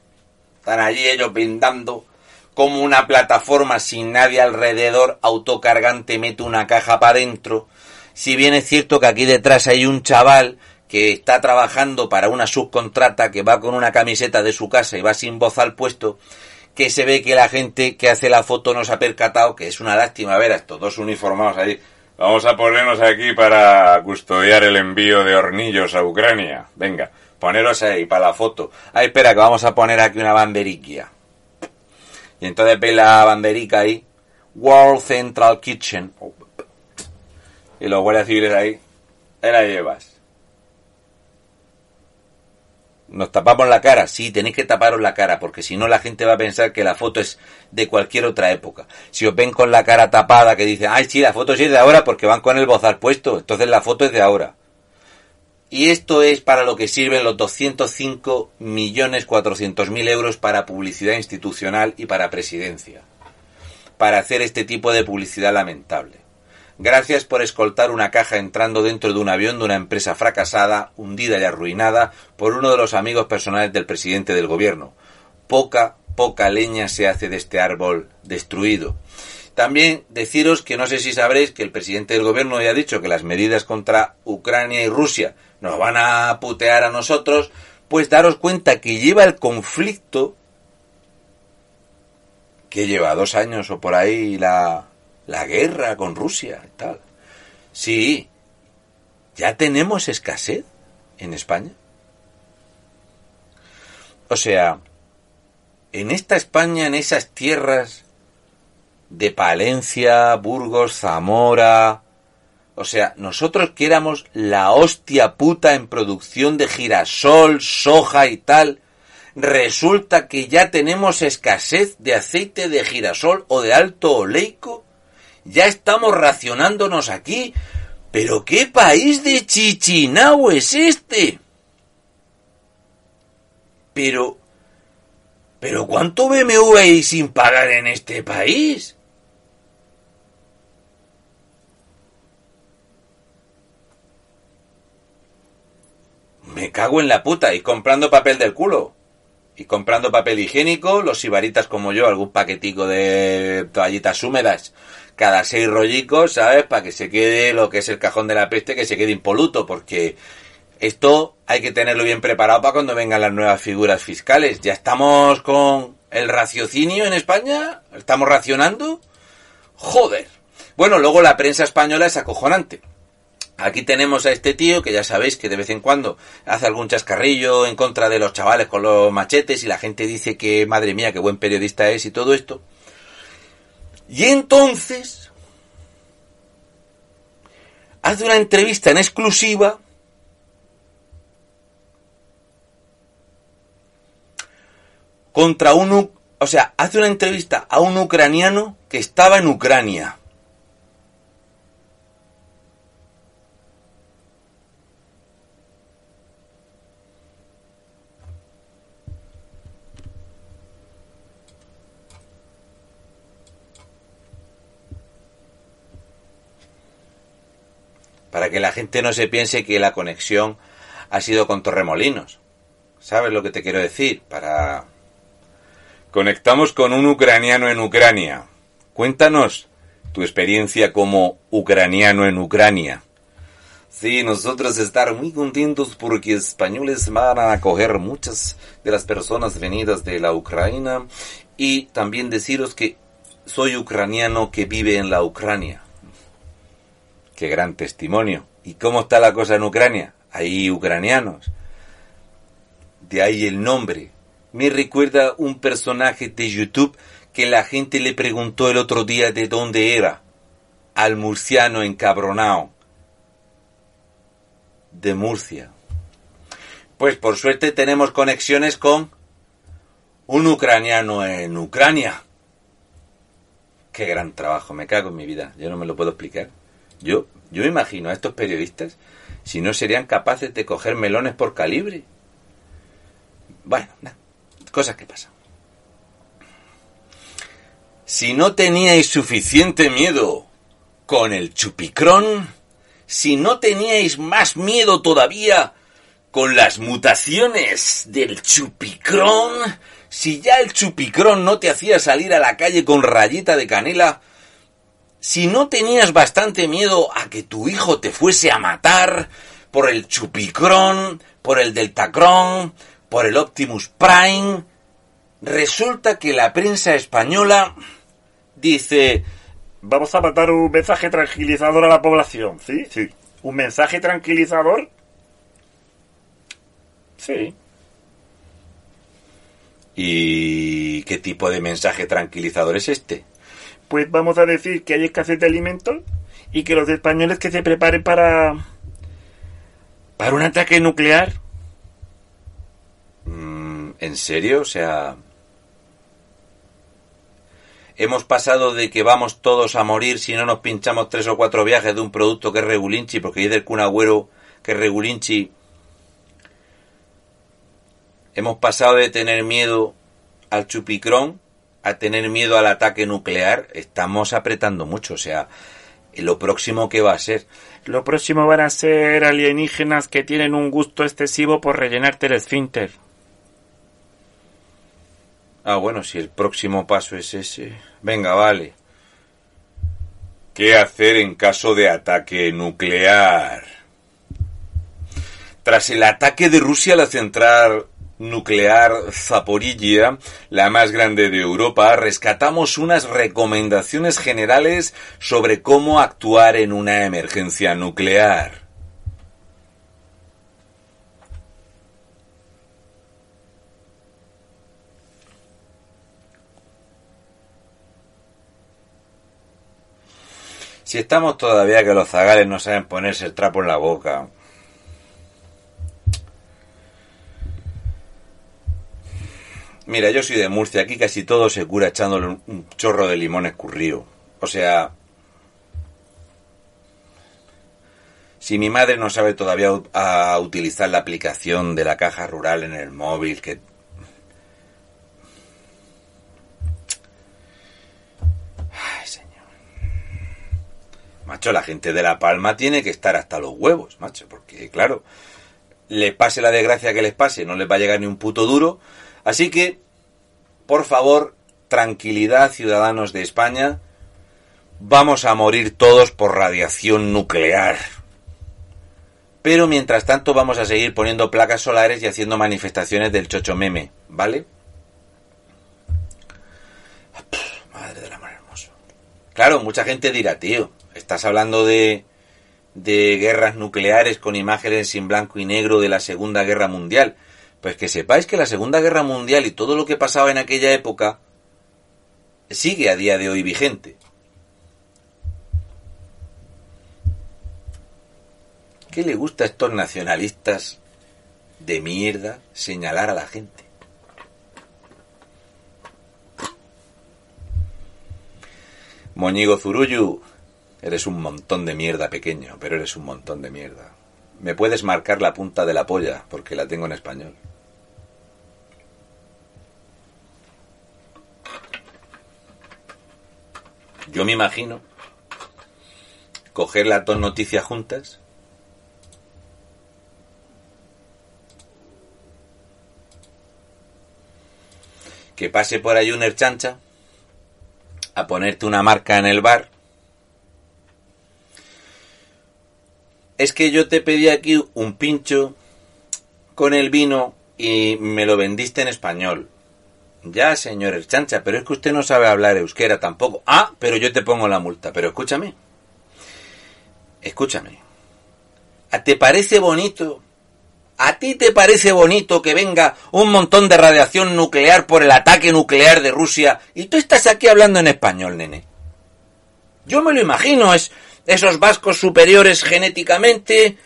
están allí ellos pintando como una plataforma sin nadie alrededor, autocargante mete una caja para adentro. Si bien es cierto que aquí detrás hay un chaval que está trabajando para una subcontrata que va con una camiseta de su casa y va sin bozal puesto, que se ve que la gente que hace la foto no se ha percatado, que es una lástima ver a estos dos uniformados ahí. Vamos a ponernos aquí para custodiar el envío de hornillos a Ucrania. Venga, poneros ahí para la foto. Ah, espera, que vamos a poner aquí una banderiquia. Y entonces ve la banderica ahí. World Central Kitchen. Y los guardias civiles ahí. Ahí la llevas. Nos tapamos la cara, sí, tenéis que taparos la cara, porque si no la gente va a pensar que la foto es de cualquier otra época. Si os ven con la cara tapada, que dicen, ay, sí, la foto sí es de ahora porque van con el bozal puesto, entonces la foto es de ahora. Y esto es para lo que sirven los 205 millones mil euros para publicidad institucional y para presidencia. Para hacer este tipo de publicidad lamentable. Gracias por escoltar una caja entrando dentro de un avión de una empresa fracasada, hundida y arruinada por uno de los amigos personales del presidente del gobierno. Poca, poca leña se hace de este árbol destruido. También deciros que no sé si sabréis que el presidente del gobierno ya ha dicho que las medidas contra Ucrania y Rusia nos van a putear a nosotros, pues daros cuenta que lleva el conflicto que lleva dos años o por ahí la, la guerra con Rusia y tal. Sí, ya tenemos escasez en España. O sea, en esta España, en esas tierras de Palencia, Burgos, Zamora, o sea, nosotros que éramos la hostia puta en producción de girasol, soja y tal, resulta que ya tenemos escasez de aceite de girasol o de alto oleico ya estamos racionándonos aquí. Pero ¿qué país de Chichinau es este? Pero... Pero ¿cuánto BMW hay sin pagar en este país? Me cago en la puta y comprando papel del culo. Y comprando papel higiénico, los sibaritas como yo, algún paquetico de toallitas húmedas cada seis rollicos, ¿sabes? Para que se quede lo que es el cajón de la peste, que se quede impoluto, porque esto hay que tenerlo bien preparado para cuando vengan las nuevas figuras fiscales. Ya estamos con el raciocinio en España, estamos racionando. Joder. Bueno, luego la prensa española es acojonante. Aquí tenemos a este tío que ya sabéis que de vez en cuando hace algún chascarrillo en contra de los chavales con los machetes y la gente dice que madre mía, qué buen periodista es y todo esto. Y entonces hace una entrevista en exclusiva contra un, o sea, hace una entrevista a un ucraniano que estaba en Ucrania. Para que la gente no se piense que la conexión ha sido con Torremolinos. ¿Sabes lo que te quiero decir? Para... Conectamos con un ucraniano en Ucrania. Cuéntanos tu experiencia como ucraniano en Ucrania. Sí, nosotros estar muy contentos porque españoles van a acoger muchas de las personas venidas de la Ucrania y también deciros que soy ucraniano que vive en la Ucrania. Qué gran testimonio. ¿Y cómo está la cosa en Ucrania? Hay ucranianos. De ahí el nombre. Me recuerda un personaje de YouTube que la gente le preguntó el otro día de dónde era. Al murciano encabronao. De Murcia. Pues por suerte tenemos conexiones con un ucraniano en Ucrania. Qué gran trabajo, me cago en mi vida, yo no me lo puedo explicar. Yo, yo imagino a estos periodistas si no serían capaces de coger melones por calibre. Bueno, cosas que pasan. Si no teníais suficiente miedo con el chupicrón, si no teníais más miedo todavía con las mutaciones del chupicrón, si ya el chupicrón no te hacía salir a la calle con rayita de canela, si no tenías bastante miedo a que tu hijo te fuese a matar por el chupicrón, por el deltacrón, por el Optimus Prime, resulta que la prensa española dice, vamos a matar un mensaje tranquilizador a la población, ¿sí? Sí. ¿Un mensaje tranquilizador? Sí. ¿Y qué tipo de mensaje tranquilizador es este? Pues vamos a decir que hay escasez de alimentos y que los españoles que se preparen para para un ataque nuclear. Mm, ¿En serio? O sea, hemos pasado de que vamos todos a morir si no nos pinchamos tres o cuatro viajes de un producto que es regulinchi, porque dice el cunagüero que es regulinchi. Hemos pasado de tener miedo al chupicrón a tener miedo al ataque nuclear. Estamos apretando mucho, o sea, lo próximo que va a ser. Lo próximo van a ser alienígenas que tienen un gusto excesivo por rellenarte el esfínter. Ah, bueno, si el próximo paso es ese. Venga, vale. ¿Qué hacer en caso de ataque nuclear? Tras el ataque de Rusia a la central nuclear Zaporilla, la más grande de Europa, rescatamos unas recomendaciones generales sobre cómo actuar en una emergencia nuclear. Si estamos todavía que los zagales no saben ponerse el trapo en la boca. Mira, yo soy de Murcia, aquí casi todo se cura echándole un chorro de limón escurrido. O sea, si mi madre no sabe todavía a utilizar la aplicación de la caja rural en el móvil, que Macho, la gente de La Palma tiene que estar hasta los huevos, macho, porque claro, le pase la desgracia que les pase, no les va a llegar ni un puto duro. Así que, por favor, tranquilidad, ciudadanos de España, vamos a morir todos por radiación nuclear. Pero mientras tanto vamos a seguir poniendo placas solares y haciendo manifestaciones del chocho meme, ¿vale? Madre del amor hermoso. Claro, mucha gente dirá, tío, estás hablando de, de guerras nucleares con imágenes en blanco y negro de la Segunda Guerra Mundial. Pues que sepáis que la Segunda Guerra Mundial y todo lo que pasaba en aquella época sigue a día de hoy vigente. ¿Qué le gusta a estos nacionalistas de mierda señalar a la gente? Moñigo Zurullu, Eres un montón de mierda pequeño, pero eres un montón de mierda. Me puedes marcar la punta de la polla, porque la tengo en español. Yo me imagino coger las dos noticias juntas que pase por ahí un erchancha a ponerte una marca en el bar. Es que yo te pedí aquí un pincho con el vino y me lo vendiste en español. Ya, señor chancha, pero es que usted no sabe hablar euskera tampoco. Ah, pero yo te pongo la multa. Pero escúchame. Escúchame. ¿Te parece bonito? ¿A ti te parece bonito que venga un montón de radiación nuclear por el ataque nuclear de Rusia y tú estás aquí hablando en español, nene? Yo me lo imagino, es esos vascos superiores genéticamente,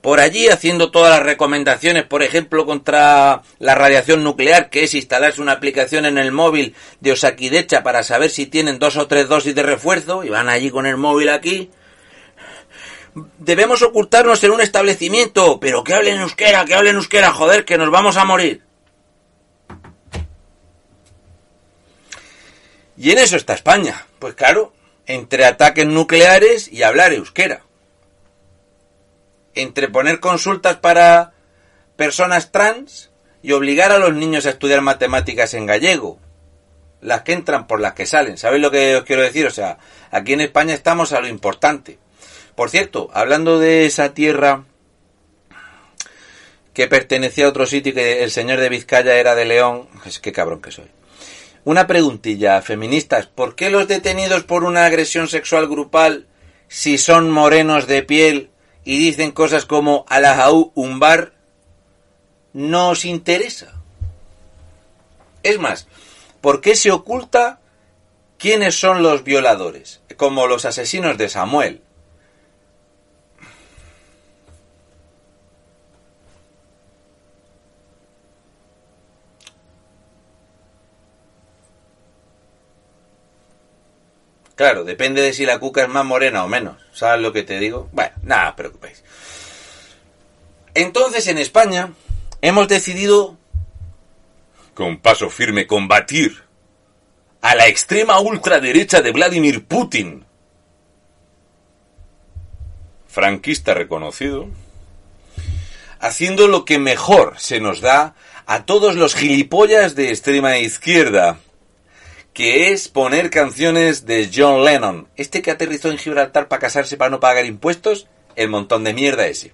por allí haciendo todas las recomendaciones, por ejemplo, contra la radiación nuclear, que es instalarse una aplicación en el móvil de Osakidecha para saber si tienen dos o tres dosis de refuerzo, y van allí con el móvil aquí. Debemos ocultarnos en un establecimiento, pero que hablen euskera, que hablen euskera, joder, que nos vamos a morir. Y en eso está España. Pues claro, entre ataques nucleares y hablar euskera entre poner consultas para personas trans y obligar a los niños a estudiar matemáticas en gallego. Las que entran por las que salen. ¿Sabéis lo que os quiero decir? O sea, aquí en España estamos a lo importante. Por cierto, hablando de esa tierra que pertenecía a otro sitio y que el señor de Vizcaya era de León, es que cabrón que soy. Una preguntilla, feministas, ¿por qué los detenidos por una agresión sexual grupal, si son morenos de piel, y dicen cosas como Alajaú bar no os interesa. Es más, ¿por qué se oculta quiénes son los violadores? Como los asesinos de Samuel. Claro, depende de si la cuca es más morena o menos. ¿Sabes lo que te digo? Bueno, nada, preocupéis. Entonces, en España, hemos decidido, con paso firme, combatir a la extrema ultraderecha de Vladimir Putin, franquista reconocido, haciendo lo que mejor se nos da a todos los gilipollas de extrema izquierda, que es poner canciones de John Lennon, este que aterrizó en Gibraltar para casarse para no pagar impuestos, el montón de mierda ese.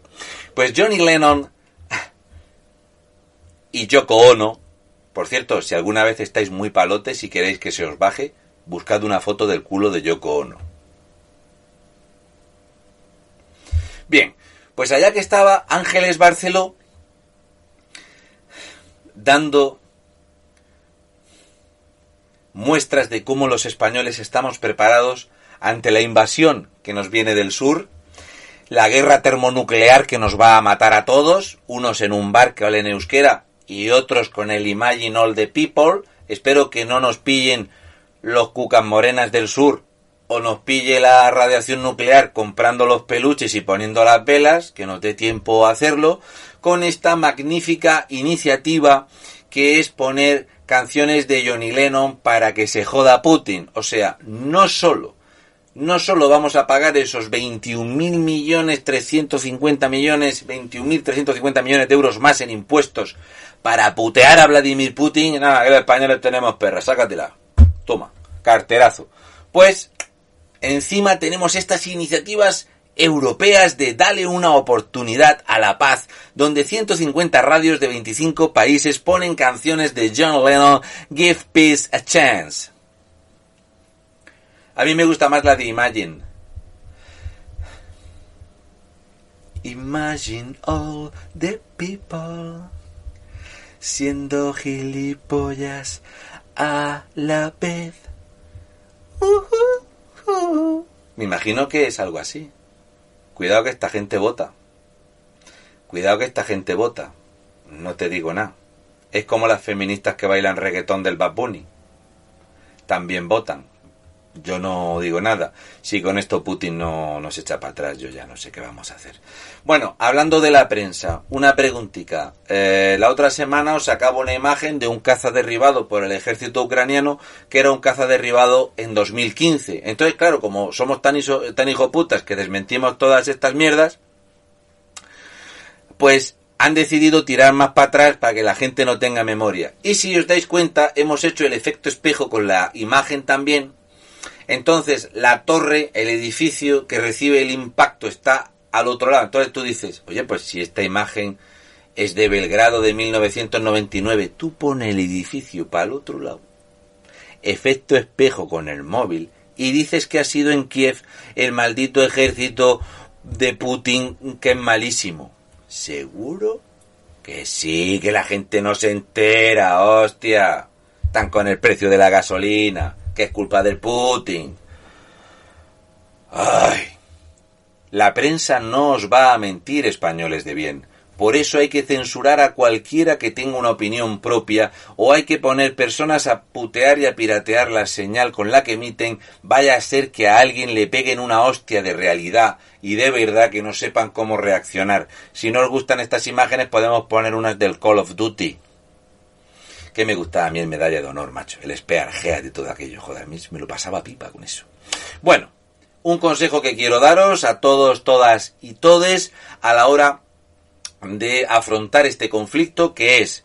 Pues Johnny Lennon y Yoko Ono, por cierto, si alguna vez estáis muy palotes y queréis que se os baje, buscad una foto del culo de Yoko Ono. Bien, pues allá que estaba Ángeles Barceló dando muestras de cómo los españoles estamos preparados ante la invasión que nos viene del sur, la guerra termonuclear que nos va a matar a todos, unos en un bar que hablen euskera y otros con el Imagine All the People. Espero que no nos pillen los cucas morenas del sur o nos pille la radiación nuclear comprando los peluches y poniendo las velas, que nos dé tiempo a hacerlo, con esta magnífica iniciativa que es poner canciones de Johnny Lennon para que se joda Putin. O sea, no solo, no solo vamos a pagar esos 21.000 millones, 350 millones, 21.350 millones de euros más en impuestos para putear a Vladimir Putin. Nada, que los españoles tenemos perra, sácatela. Toma, carterazo. Pues, encima tenemos estas iniciativas europeas de Dale una oportunidad a la paz, donde 150 radios de 25 países ponen canciones de John Lennon, Give Peace a Chance. A mí me gusta más la de Imagine. Imagine all the people siendo gilipollas a la vez. Me imagino que es algo así. Cuidado que esta gente vota. Cuidado que esta gente vota. No te digo nada. Es como las feministas que bailan reggaetón del Bad Bunny. También votan yo no digo nada. Si con esto Putin no nos echa para atrás, yo ya no sé qué vamos a hacer. Bueno, hablando de la prensa, una preguntita. Eh, la otra semana os acabo una imagen de un caza derribado por el ejército ucraniano, que era un caza derribado en 2015. Entonces, claro, como somos tan, tan hijoputas que desmentimos todas estas mierdas, pues han decidido tirar más para atrás para que la gente no tenga memoria. Y si os dais cuenta, hemos hecho el efecto espejo con la imagen también. Entonces, la torre, el edificio que recibe el impacto está al otro lado. Entonces tú dices, oye, pues si esta imagen es de Belgrado de 1999, tú pones el edificio para el otro lado. Efecto espejo con el móvil y dices que ha sido en Kiev el maldito ejército de Putin que es malísimo. ¿Seguro? Que sí, que la gente no se entera, hostia. Están con el precio de la gasolina, que es culpa del Putin. Ay. La prensa no os va a mentir, españoles de bien. Por eso hay que censurar a cualquiera que tenga una opinión propia o hay que poner personas a putear y a piratear la señal con la que emiten, vaya a ser que a alguien le peguen una hostia de realidad y de verdad que no sepan cómo reaccionar. Si no os gustan estas imágenes podemos poner unas del Call of Duty. Que me gustaba a mí el medalla de honor, macho. El espeargea de todo aquello. Joder, a mí me lo pasaba pipa con eso. Bueno, un consejo que quiero daros a todos, todas y todes a la hora de afrontar este conflicto que es,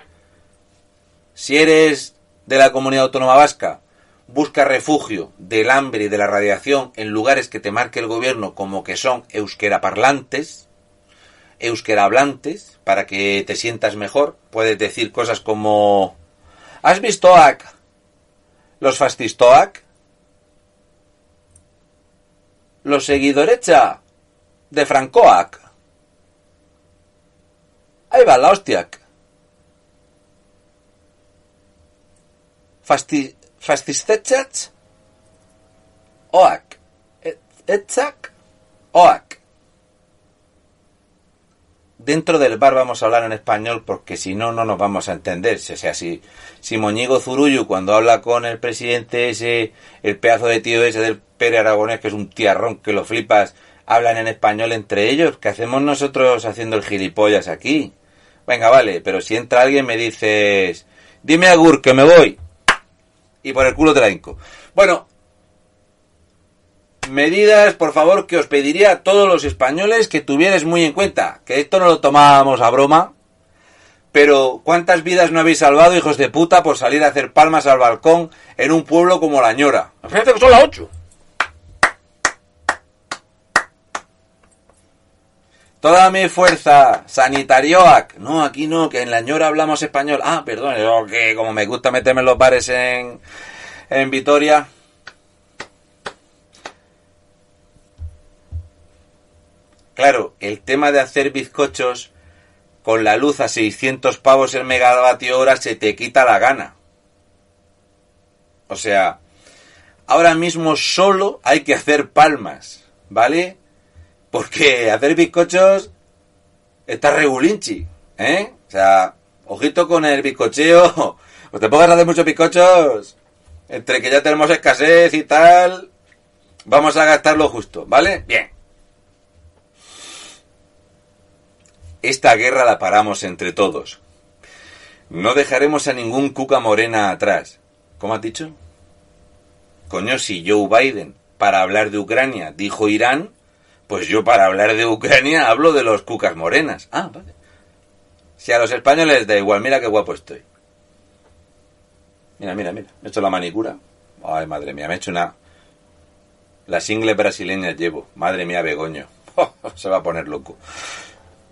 si eres de la comunidad autónoma vasca, busca refugio del hambre y de la radiación en lugares que te marque el gobierno como que son euskera parlantes, euskera hablantes, para que te sientas mejor. Puedes decir cosas como, ¿has visto AC? ¿Los fascistoac? ¿Los seguidorecha de Francoac? Ahí va la hostia. Fasti, fascistechach. Oak. Etzak. Oak. Dentro del bar vamos a hablar en español porque si no, no nos vamos a entender. O sea, si, si Moñigo Zurullu cuando habla con el presidente ese, el pedazo de tío ese del Pere Aragonés, que es un tiarrón que lo flipas, hablan en español entre ellos, ¿qué hacemos nosotros haciendo el gilipollas aquí? Venga, vale, pero si entra alguien me dices, dime Agur que me voy. Y por el culo te la. Bueno, medidas, por favor, que os pediría a todos los españoles que tuvierais muy en cuenta. Que esto no lo tomábamos a broma. Pero, ¿cuántas vidas no habéis salvado, hijos de puta, por salir a hacer palmas al balcón en un pueblo como La Ñora? Fíjate que son las ocho. Toda mi fuerza, sanitarioac. No, aquí no, que en la ñora hablamos español. Ah, perdón, yo que como me gusta meterme en los bares en, en Vitoria. Claro, el tema de hacer bizcochos con la luz a 600 pavos el megavatio hora se te quita la gana. O sea, ahora mismo solo hay que hacer palmas, ¿vale? Porque hacer bizcochos está regulinchi, ¿eh? O sea, ojito con el bizcocheo. O te pongas a hacer muchos bizcochos, entre que ya tenemos escasez y tal, vamos a gastarlo justo, ¿vale? Bien. Esta guerra la paramos entre todos. No dejaremos a ningún cuca morena atrás. ¿Cómo has dicho? Coño, si Joe Biden, para hablar de Ucrania, dijo Irán, pues yo para hablar de Ucrania hablo de los cucas morenas. Ah, vale. Si a los españoles da igual, mira qué guapo estoy. Mira, mira, mira. Me he hecho la manicura. Ay, madre mía, me he hecho una... Las ingles brasileñas llevo. Madre mía, Begoño. se va a poner loco.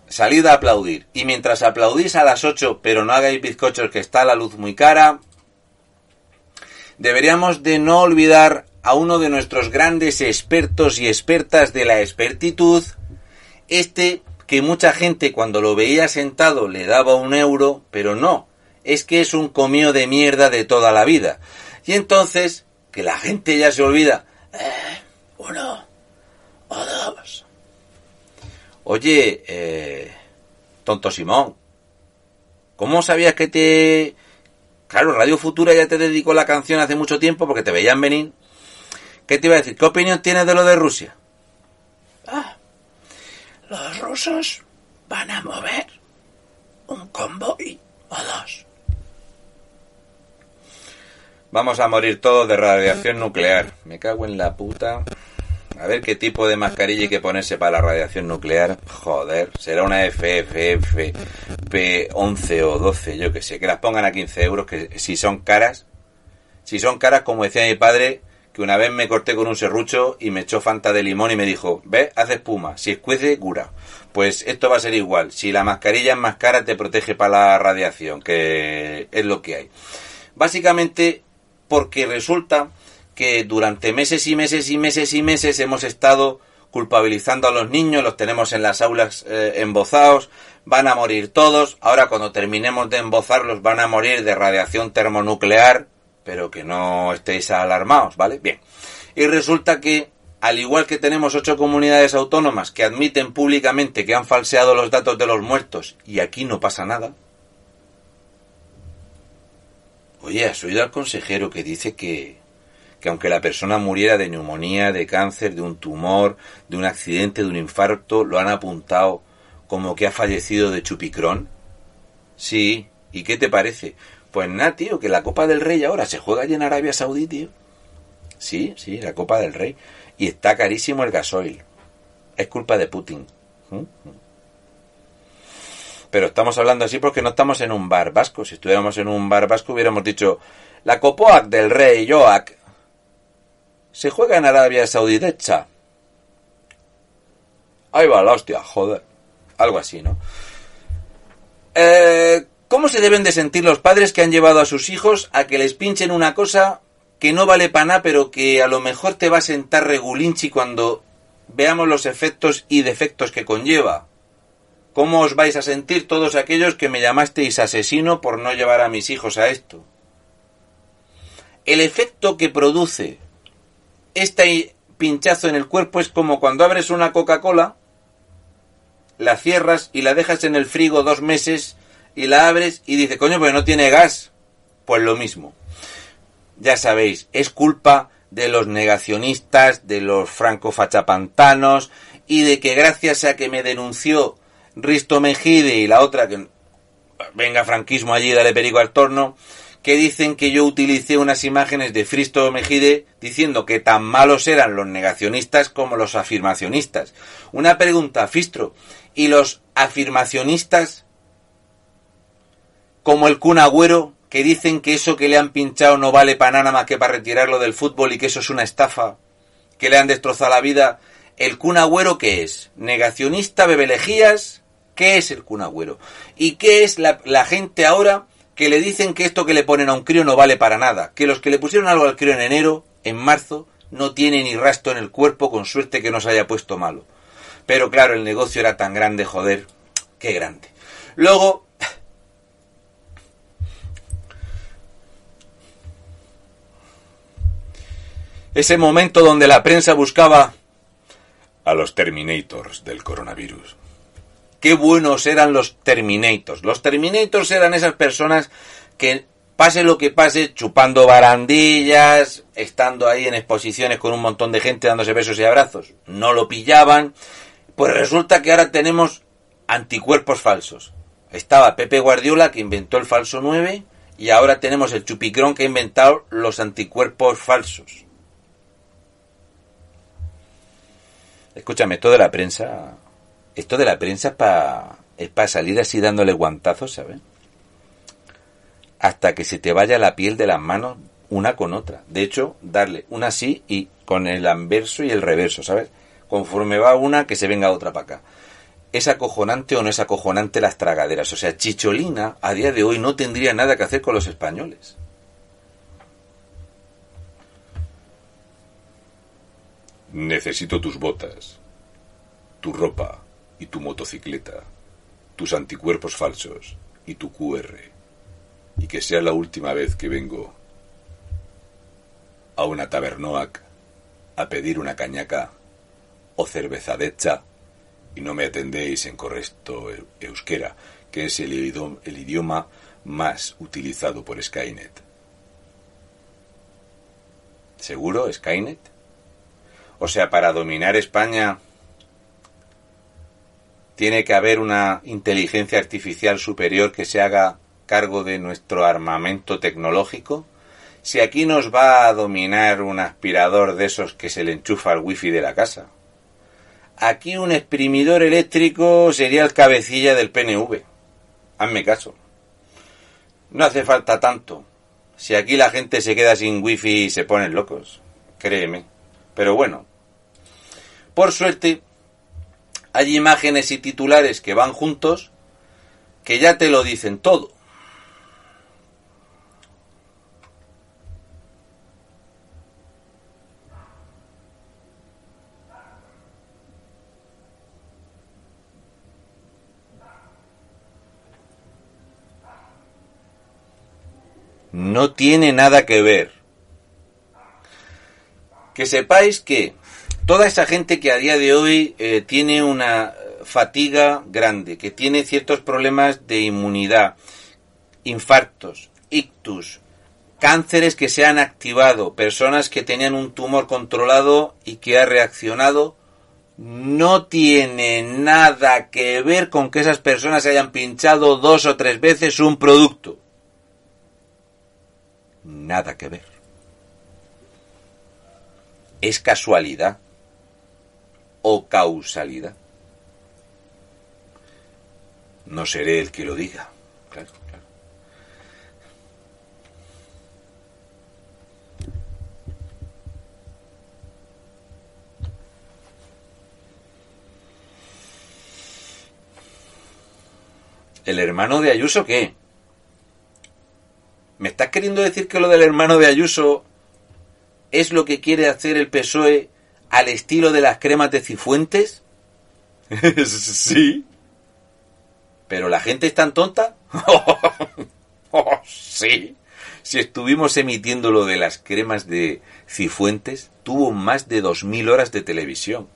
Salid a aplaudir. Y mientras aplaudís a las 8, pero no hagáis bizcochos que está la luz muy cara, deberíamos de no olvidar a uno de nuestros grandes expertos y expertas de la expertitud, este que mucha gente cuando lo veía sentado le daba un euro, pero no, es que es un comío de mierda de toda la vida. Y entonces, que la gente ya se olvida, eh, uno dos. Oye, eh, tonto Simón, ¿cómo sabías que te... Claro, Radio Futura ya te dedicó la canción hace mucho tiempo porque te veían venir ¿Qué te iba a decir? ¿Qué opinión tienes de lo de Rusia? Ah, los rusos van a mover un convoy o dos. Vamos a morir todos de radiación nuclear. Me cago en la puta. A ver qué tipo de mascarilla hay que ponerse para la radiación nuclear. Joder, será una FFFP11 o 12, yo que sé. Que las pongan a 15 euros, que si son caras, si son caras, como decía mi padre, que una vez me corté con un serrucho y me echó fanta de limón y me dijo, ve, haz espuma, si escuece, cura. Pues esto va a ser igual. Si la mascarilla es más cara, te protege para la radiación, que es lo que hay. Básicamente porque resulta que durante meses y meses y meses y meses hemos estado culpabilizando a los niños, los tenemos en las aulas eh, embozados, van a morir todos, ahora cuando terminemos de embozarlos van a morir de radiación termonuclear, pero que no estéis alarmados, ¿vale? Bien. Y resulta que, al igual que tenemos ocho comunidades autónomas que admiten públicamente que han falseado los datos de los muertos y aquí no pasa nada, Oye, ¿has oído al consejero que dice que, que aunque la persona muriera de neumonía, de cáncer, de un tumor, de un accidente, de un infarto, lo han apuntado como que ha fallecido de chupicrón? Sí, ¿y qué te parece? Pues nada, tío, que la Copa del Rey ahora se juega allí en Arabia Saudí, tío. Sí, sí, la Copa del Rey. Y está carísimo el gasoil. Es culpa de Putin. ¿Mm? ¿Mm? pero estamos hablando así porque no estamos en un bar vasco. Si estuviéramos en un bar vasco hubiéramos dicho, la Copoac del rey Joac se juega en Arabia Saudidecha. Ahí va la hostia, joder. Algo así, ¿no? Eh, ¿Cómo se deben de sentir los padres que han llevado a sus hijos a que les pinchen una cosa que no vale para nada, pero que a lo mejor te va a sentar regulinchi cuando veamos los efectos y defectos que conlleva? ¿Cómo os vais a sentir todos aquellos que me llamasteis asesino por no llevar a mis hijos a esto? El efecto que produce este pinchazo en el cuerpo es como cuando abres una Coca-Cola, la cierras y la dejas en el frigo dos meses y la abres y dice, coño, pues no tiene gas. Pues lo mismo. Ya sabéis, es culpa de los negacionistas, de los francofachapantanos y de que gracias a que me denunció Risto Mejide y la otra que venga franquismo allí, dale perico al torno, que dicen que yo utilicé unas imágenes de Fristo Mejide diciendo que tan malos eran los negacionistas como los afirmacionistas. Una pregunta, Fistro, ¿y los afirmacionistas como el Kun Agüero que dicen que eso que le han pinchado no vale para nada más que para retirarlo del fútbol y que eso es una estafa, que le han destrozado la vida? ¿El Kun Agüero qué es? ¿Negacionista, bebelejías? ¿Qué es el cunagüero? ¿Y qué es la, gente ahora que le dicen que esto que le ponen a un crío no vale para nada? Que los que le pusieron algo al crío en enero, en marzo, no tiene ni rastro en el cuerpo, con suerte que no se haya puesto malo. Pero claro, el negocio era tan grande, joder, qué grande. Luego, ese momento donde la prensa buscaba a los Terminators del coronavirus qué buenos eran los Terminators. Los Terminators eran esas personas que pase lo que pase, chupando barandillas, estando ahí en exposiciones con un montón de gente dándose besos y abrazos, no lo pillaban. Pues resulta que ahora tenemos anticuerpos falsos. Estaba Pepe Guardiola que inventó el falso 9 y ahora tenemos el Chupicrón que ha inventado los anticuerpos falsos. Escúchame, toda la prensa esto de la prensa es para es para salir así dándole guantazos, ¿sabes? Hasta que se te vaya la piel de las manos una con otra. De hecho, darle una así y con el anverso y el reverso, ¿sabes? Conforme va una, que se venga otra para acá. ¿Es acojonante o no es acojonante las tragaderas? O sea, Chicholina a día de hoy no tendría nada que hacer con los españoles. Necesito tus botas, tu ropa, y tu motocicleta, tus anticuerpos falsos y tu QR. Y que sea la última vez que vengo a una tabernoac a pedir una cañaca o cerveza decha y no me atendéis en correcto euskera, que es el idioma más utilizado por Skynet. ¿Seguro, Skynet? O sea, para dominar España tiene que haber una inteligencia artificial superior que se haga cargo de nuestro armamento tecnológico. Si aquí nos va a dominar un aspirador de esos que se le enchufa al wifi de la casa. Aquí un exprimidor eléctrico sería el cabecilla del PNV. Hazme caso. No hace falta tanto. Si aquí la gente se queda sin wifi y se ponen locos. Créeme. Pero bueno. Por suerte, hay imágenes y titulares que van juntos que ya te lo dicen todo. No tiene nada que ver. Que sepáis que toda esa gente que a día de hoy eh, tiene una fatiga grande, que tiene ciertos problemas de inmunidad, infartos, ictus, cánceres que se han activado, personas que tenían un tumor controlado y que ha reaccionado, no tiene nada que ver con que esas personas hayan pinchado dos o tres veces un producto. Nada que ver. ¿Es casualidad? O causalidad. No seré el que lo diga. Claro, claro. ¿El hermano de Ayuso qué? ¿Me estás queriendo decir que lo del hermano de Ayuso es lo que quiere hacer el PSOE al estilo de las cremas de Cifuentes? sí. ¿Pero la gente es tan tonta? oh, sí. Si estuvimos emitiendo lo de las cremas de Cifuentes, tuvo más de 2.000 horas de televisión.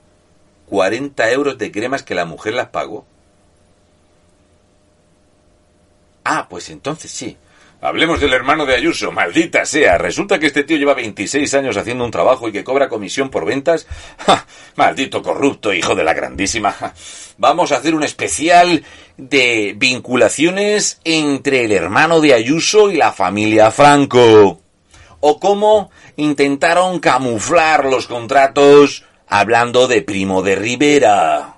40 euros de cremas que la mujer las pagó. Ah, pues entonces sí. Hablemos del hermano de Ayuso, maldita sea. Resulta que este tío lleva 26 años haciendo un trabajo y que cobra comisión por ventas. Maldito corrupto, hijo de la grandísima. Vamos a hacer un especial de vinculaciones entre el hermano de Ayuso y la familia Franco. O cómo intentaron camuflar los contratos hablando de Primo de Rivera.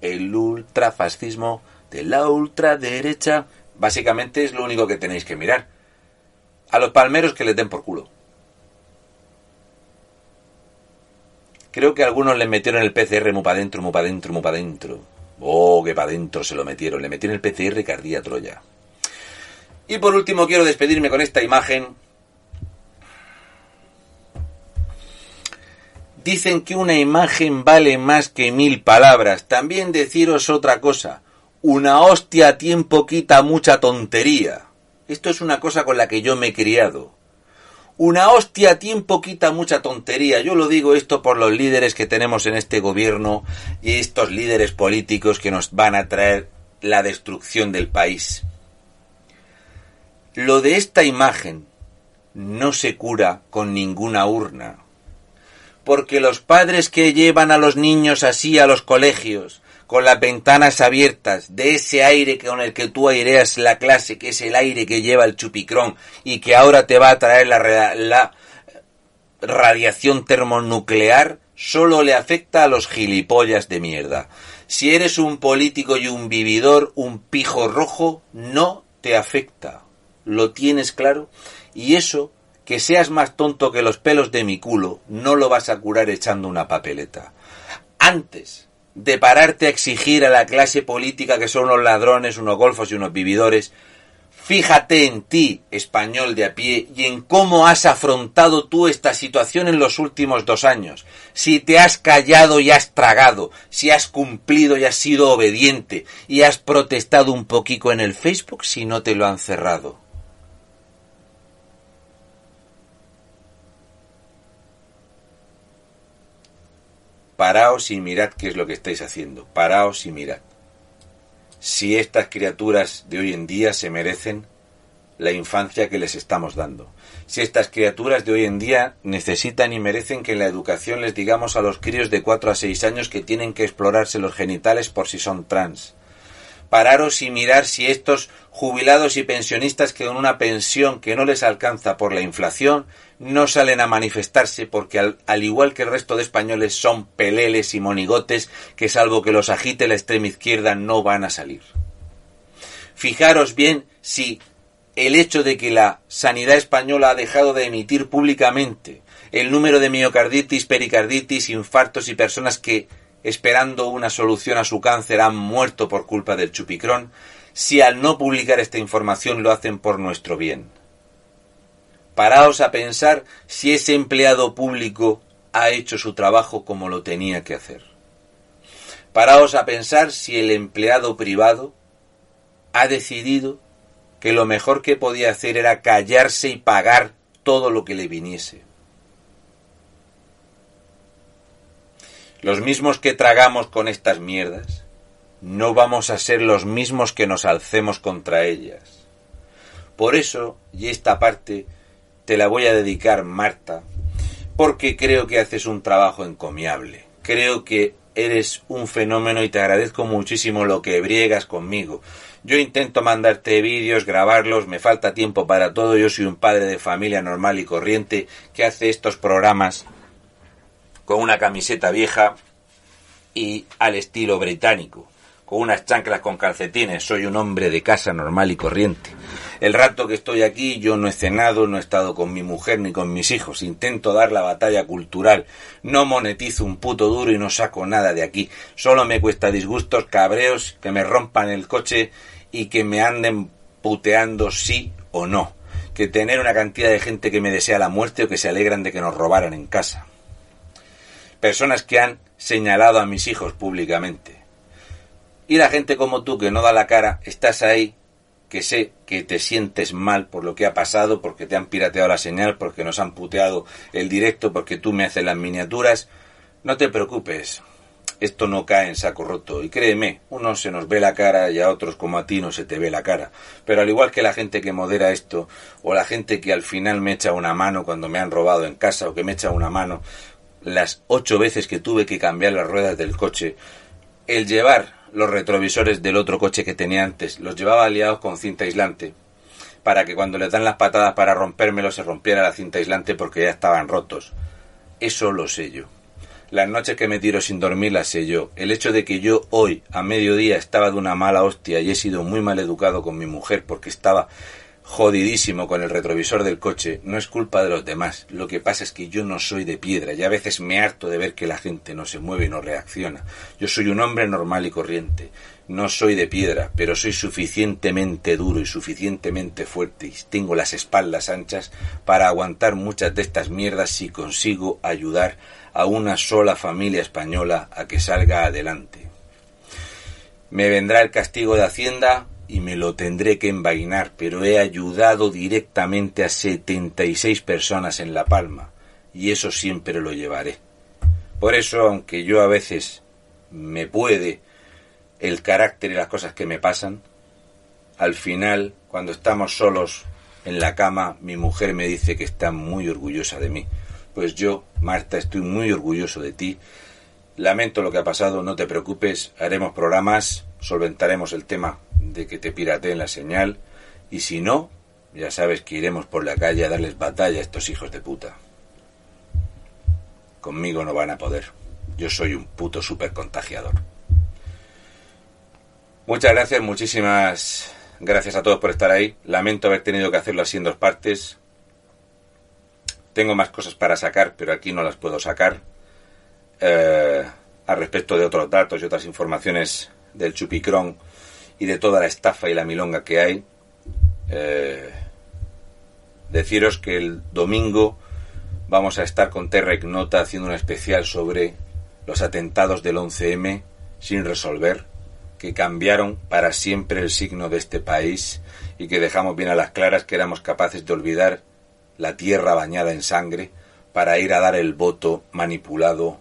El ultrafascismo de la ultraderecha Básicamente es lo único que tenéis que mirar. A los palmeros que les den por culo. Creo que algunos le metieron el PCR muy para adentro, muy para adentro, muy para adentro. Oh, que para adentro se lo metieron. Le metieron el PCR cardía Troya. Y por último quiero despedirme con esta imagen. Dicen que una imagen vale más que mil palabras. También deciros otra cosa. Una hostia a tiempo quita mucha tontería. Esto es una cosa con la que yo me he criado. Una hostia a tiempo quita mucha tontería. Yo lo digo esto por los líderes que tenemos en este gobierno y estos líderes políticos que nos van a traer la destrucción del país. Lo de esta imagen no se cura con ninguna urna. Porque los padres que llevan a los niños así a los colegios, con las ventanas abiertas, de ese aire con el que tú aireas la clase, que es el aire que lleva el chupicrón y que ahora te va a traer la, la radiación termonuclear, solo le afecta a los gilipollas de mierda. Si eres un político y un vividor, un pijo rojo, no te afecta. ¿Lo tienes claro? Y eso, que seas más tonto que los pelos de mi culo, no lo vas a curar echando una papeleta. Antes de pararte a exigir a la clase política que son unos ladrones, unos golfos y unos vividores, fíjate en ti, español de a pie, y en cómo has afrontado tú esta situación en los últimos dos años. Si te has callado y has tragado, si has cumplido y has sido obediente, y has protestado un poquito en el Facebook si no te lo han cerrado. Paraos y mirad qué es lo que estáis haciendo. Paraos y mirad. Si estas criaturas de hoy en día se merecen la infancia que les estamos dando. Si estas criaturas de hoy en día necesitan y merecen que en la educación les digamos a los críos de 4 a 6 años que tienen que explorarse los genitales por si son trans. Pararos y mirar si estos jubilados y pensionistas que con una pensión que no les alcanza por la inflación no salen a manifestarse porque al, al, igual que el resto de españoles son peleles y monigotes que salvo que los agite la extrema izquierda no van a salir. Fijaros bien si el hecho de que la sanidad española ha dejado de emitir públicamente el número de miocarditis, pericarditis, infartos y personas que, esperando una solución a su cáncer, han muerto por culpa del chupicrón, si al no publicar esta información lo hacen por nuestro bien. Paraos a pensar si ese empleado público ha hecho su trabajo como lo tenía que hacer. Paraos a pensar si el empleado privado ha decidido que lo mejor que podía hacer era callarse y pagar todo lo que le viniese. Los mismos que tragamos con estas mierdas, no vamos a ser los mismos que nos alcemos contra ellas. Por eso, y esta parte te la voy a dedicar, Marta, porque creo que haces un trabajo encomiable. Creo que eres un fenómeno y te agradezco muchísimo lo que briegas conmigo. Yo intento mandarte vídeos, grabarlos, me falta tiempo para todo. Yo soy un padre de familia normal y corriente que hace estos programas con una camiseta vieja y al estilo británico, con unas chanclas con calcetines. Soy un hombre de casa normal y corriente. El rato que estoy aquí yo no he cenado, no he estado con mi mujer ni con mis hijos. Intento dar la batalla cultural. No monetizo un puto duro y no saco nada de aquí. Solo me cuesta disgustos, cabreos, que me rompan el coche y que me anden puteando sí o no. Que tener una cantidad de gente que me desea la muerte o que se alegran de que nos robaran en casa. Personas que han señalado a mis hijos públicamente. Y la gente como tú que no da la cara, estás ahí, que sé que te sientes mal por lo que ha pasado, porque te han pirateado la señal, porque nos han puteado el directo, porque tú me haces las miniaturas. No te preocupes, esto no cae en saco roto. Y créeme, uno se nos ve la cara y a otros como a ti no se te ve la cara. Pero al igual que la gente que modera esto, o la gente que al final me echa una mano cuando me han robado en casa, o que me echa una mano las ocho veces que tuve que cambiar las ruedas del coche, el llevar los retrovisores del otro coche que tenía antes, los llevaba aliados con cinta aislante, para que cuando le dan las patadas para rompérmelo se rompiera la cinta aislante porque ya estaban rotos. Eso lo sé yo. Las noches que me tiro sin dormir las sé yo. El hecho de que yo hoy, a mediodía, estaba de una mala hostia y he sido muy mal educado con mi mujer porque estaba jodidísimo con el retrovisor del coche, no es culpa de los demás. Lo que pasa es que yo no soy de piedra y a veces me harto de ver que la gente no se mueve y no reacciona. Yo soy un hombre normal y corriente. No soy de piedra, pero soy suficientemente duro y suficientemente fuerte y tengo las espaldas anchas para aguantar muchas de estas mierdas si consigo ayudar a una sola familia española a que salga adelante. Me vendrá el castigo de Hacienda y me lo tendré que envainar, pero he ayudado directamente a 76 personas en La Palma y eso siempre lo llevaré. Por eso, aunque yo a veces me puede el carácter y las cosas que me pasan, al final, cuando estamos solos en la cama, mi mujer me dice que está muy orgullosa de mí. Pues yo, Marta, estoy muy orgulloso de ti. Lamento lo que ha pasado, no te preocupes, haremos programas, solventaremos el tema de que te pirateen la señal y si no, ya sabes que iremos por la calle a darles batalla a estos hijos de puta. Conmigo no van a poder. Yo soy un puto super contagiador. Muchas gracias, muchísimas gracias a todos por estar ahí. Lamento haber tenido que hacerlo así en dos partes. Tengo más cosas para sacar, pero aquí no las puedo sacar. Eh, al respecto de otros datos y otras informaciones del Chupicrón y de toda la estafa y la milonga que hay, eh, deciros que el domingo vamos a estar con Terrec Nota haciendo un especial sobre los atentados del 11M sin resolver, que cambiaron para siempre el signo de este país y que dejamos bien a las claras que éramos capaces de olvidar la tierra bañada en sangre para ir a dar el voto manipulado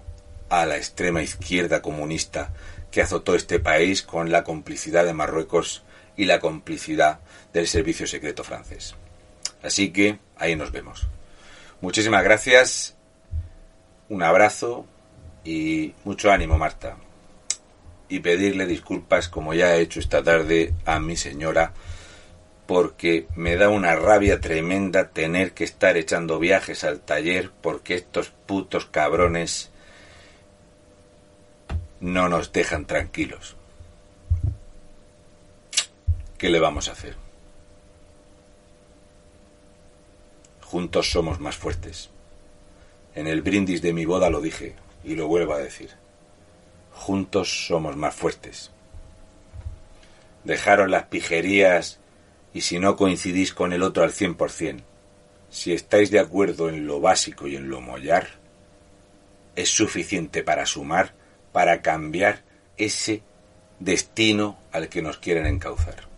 a la extrema izquierda comunista que azotó este país con la complicidad de Marruecos y la complicidad del servicio secreto francés. Así que ahí nos vemos. Muchísimas gracias, un abrazo y mucho ánimo, Marta. y pedirle disculpas como ya he hecho esta tarde a mi señora porque me da una rabia tremenda tener que estar echando viajes al taller porque estos putos cabrones no nos dejan tranquilos. ¿Qué le vamos a hacer? Juntos somos más fuertes. En el brindis de mi boda lo dije y lo vuelvo a decir. Juntos somos más fuertes. Dejaros las pijerías y si no coincidís con el otro al cien por cien. Si estáis de acuerdo en lo básico y en lo mollar, es suficiente para sumar, para cambiar ese destino al que nos quieren encauzar.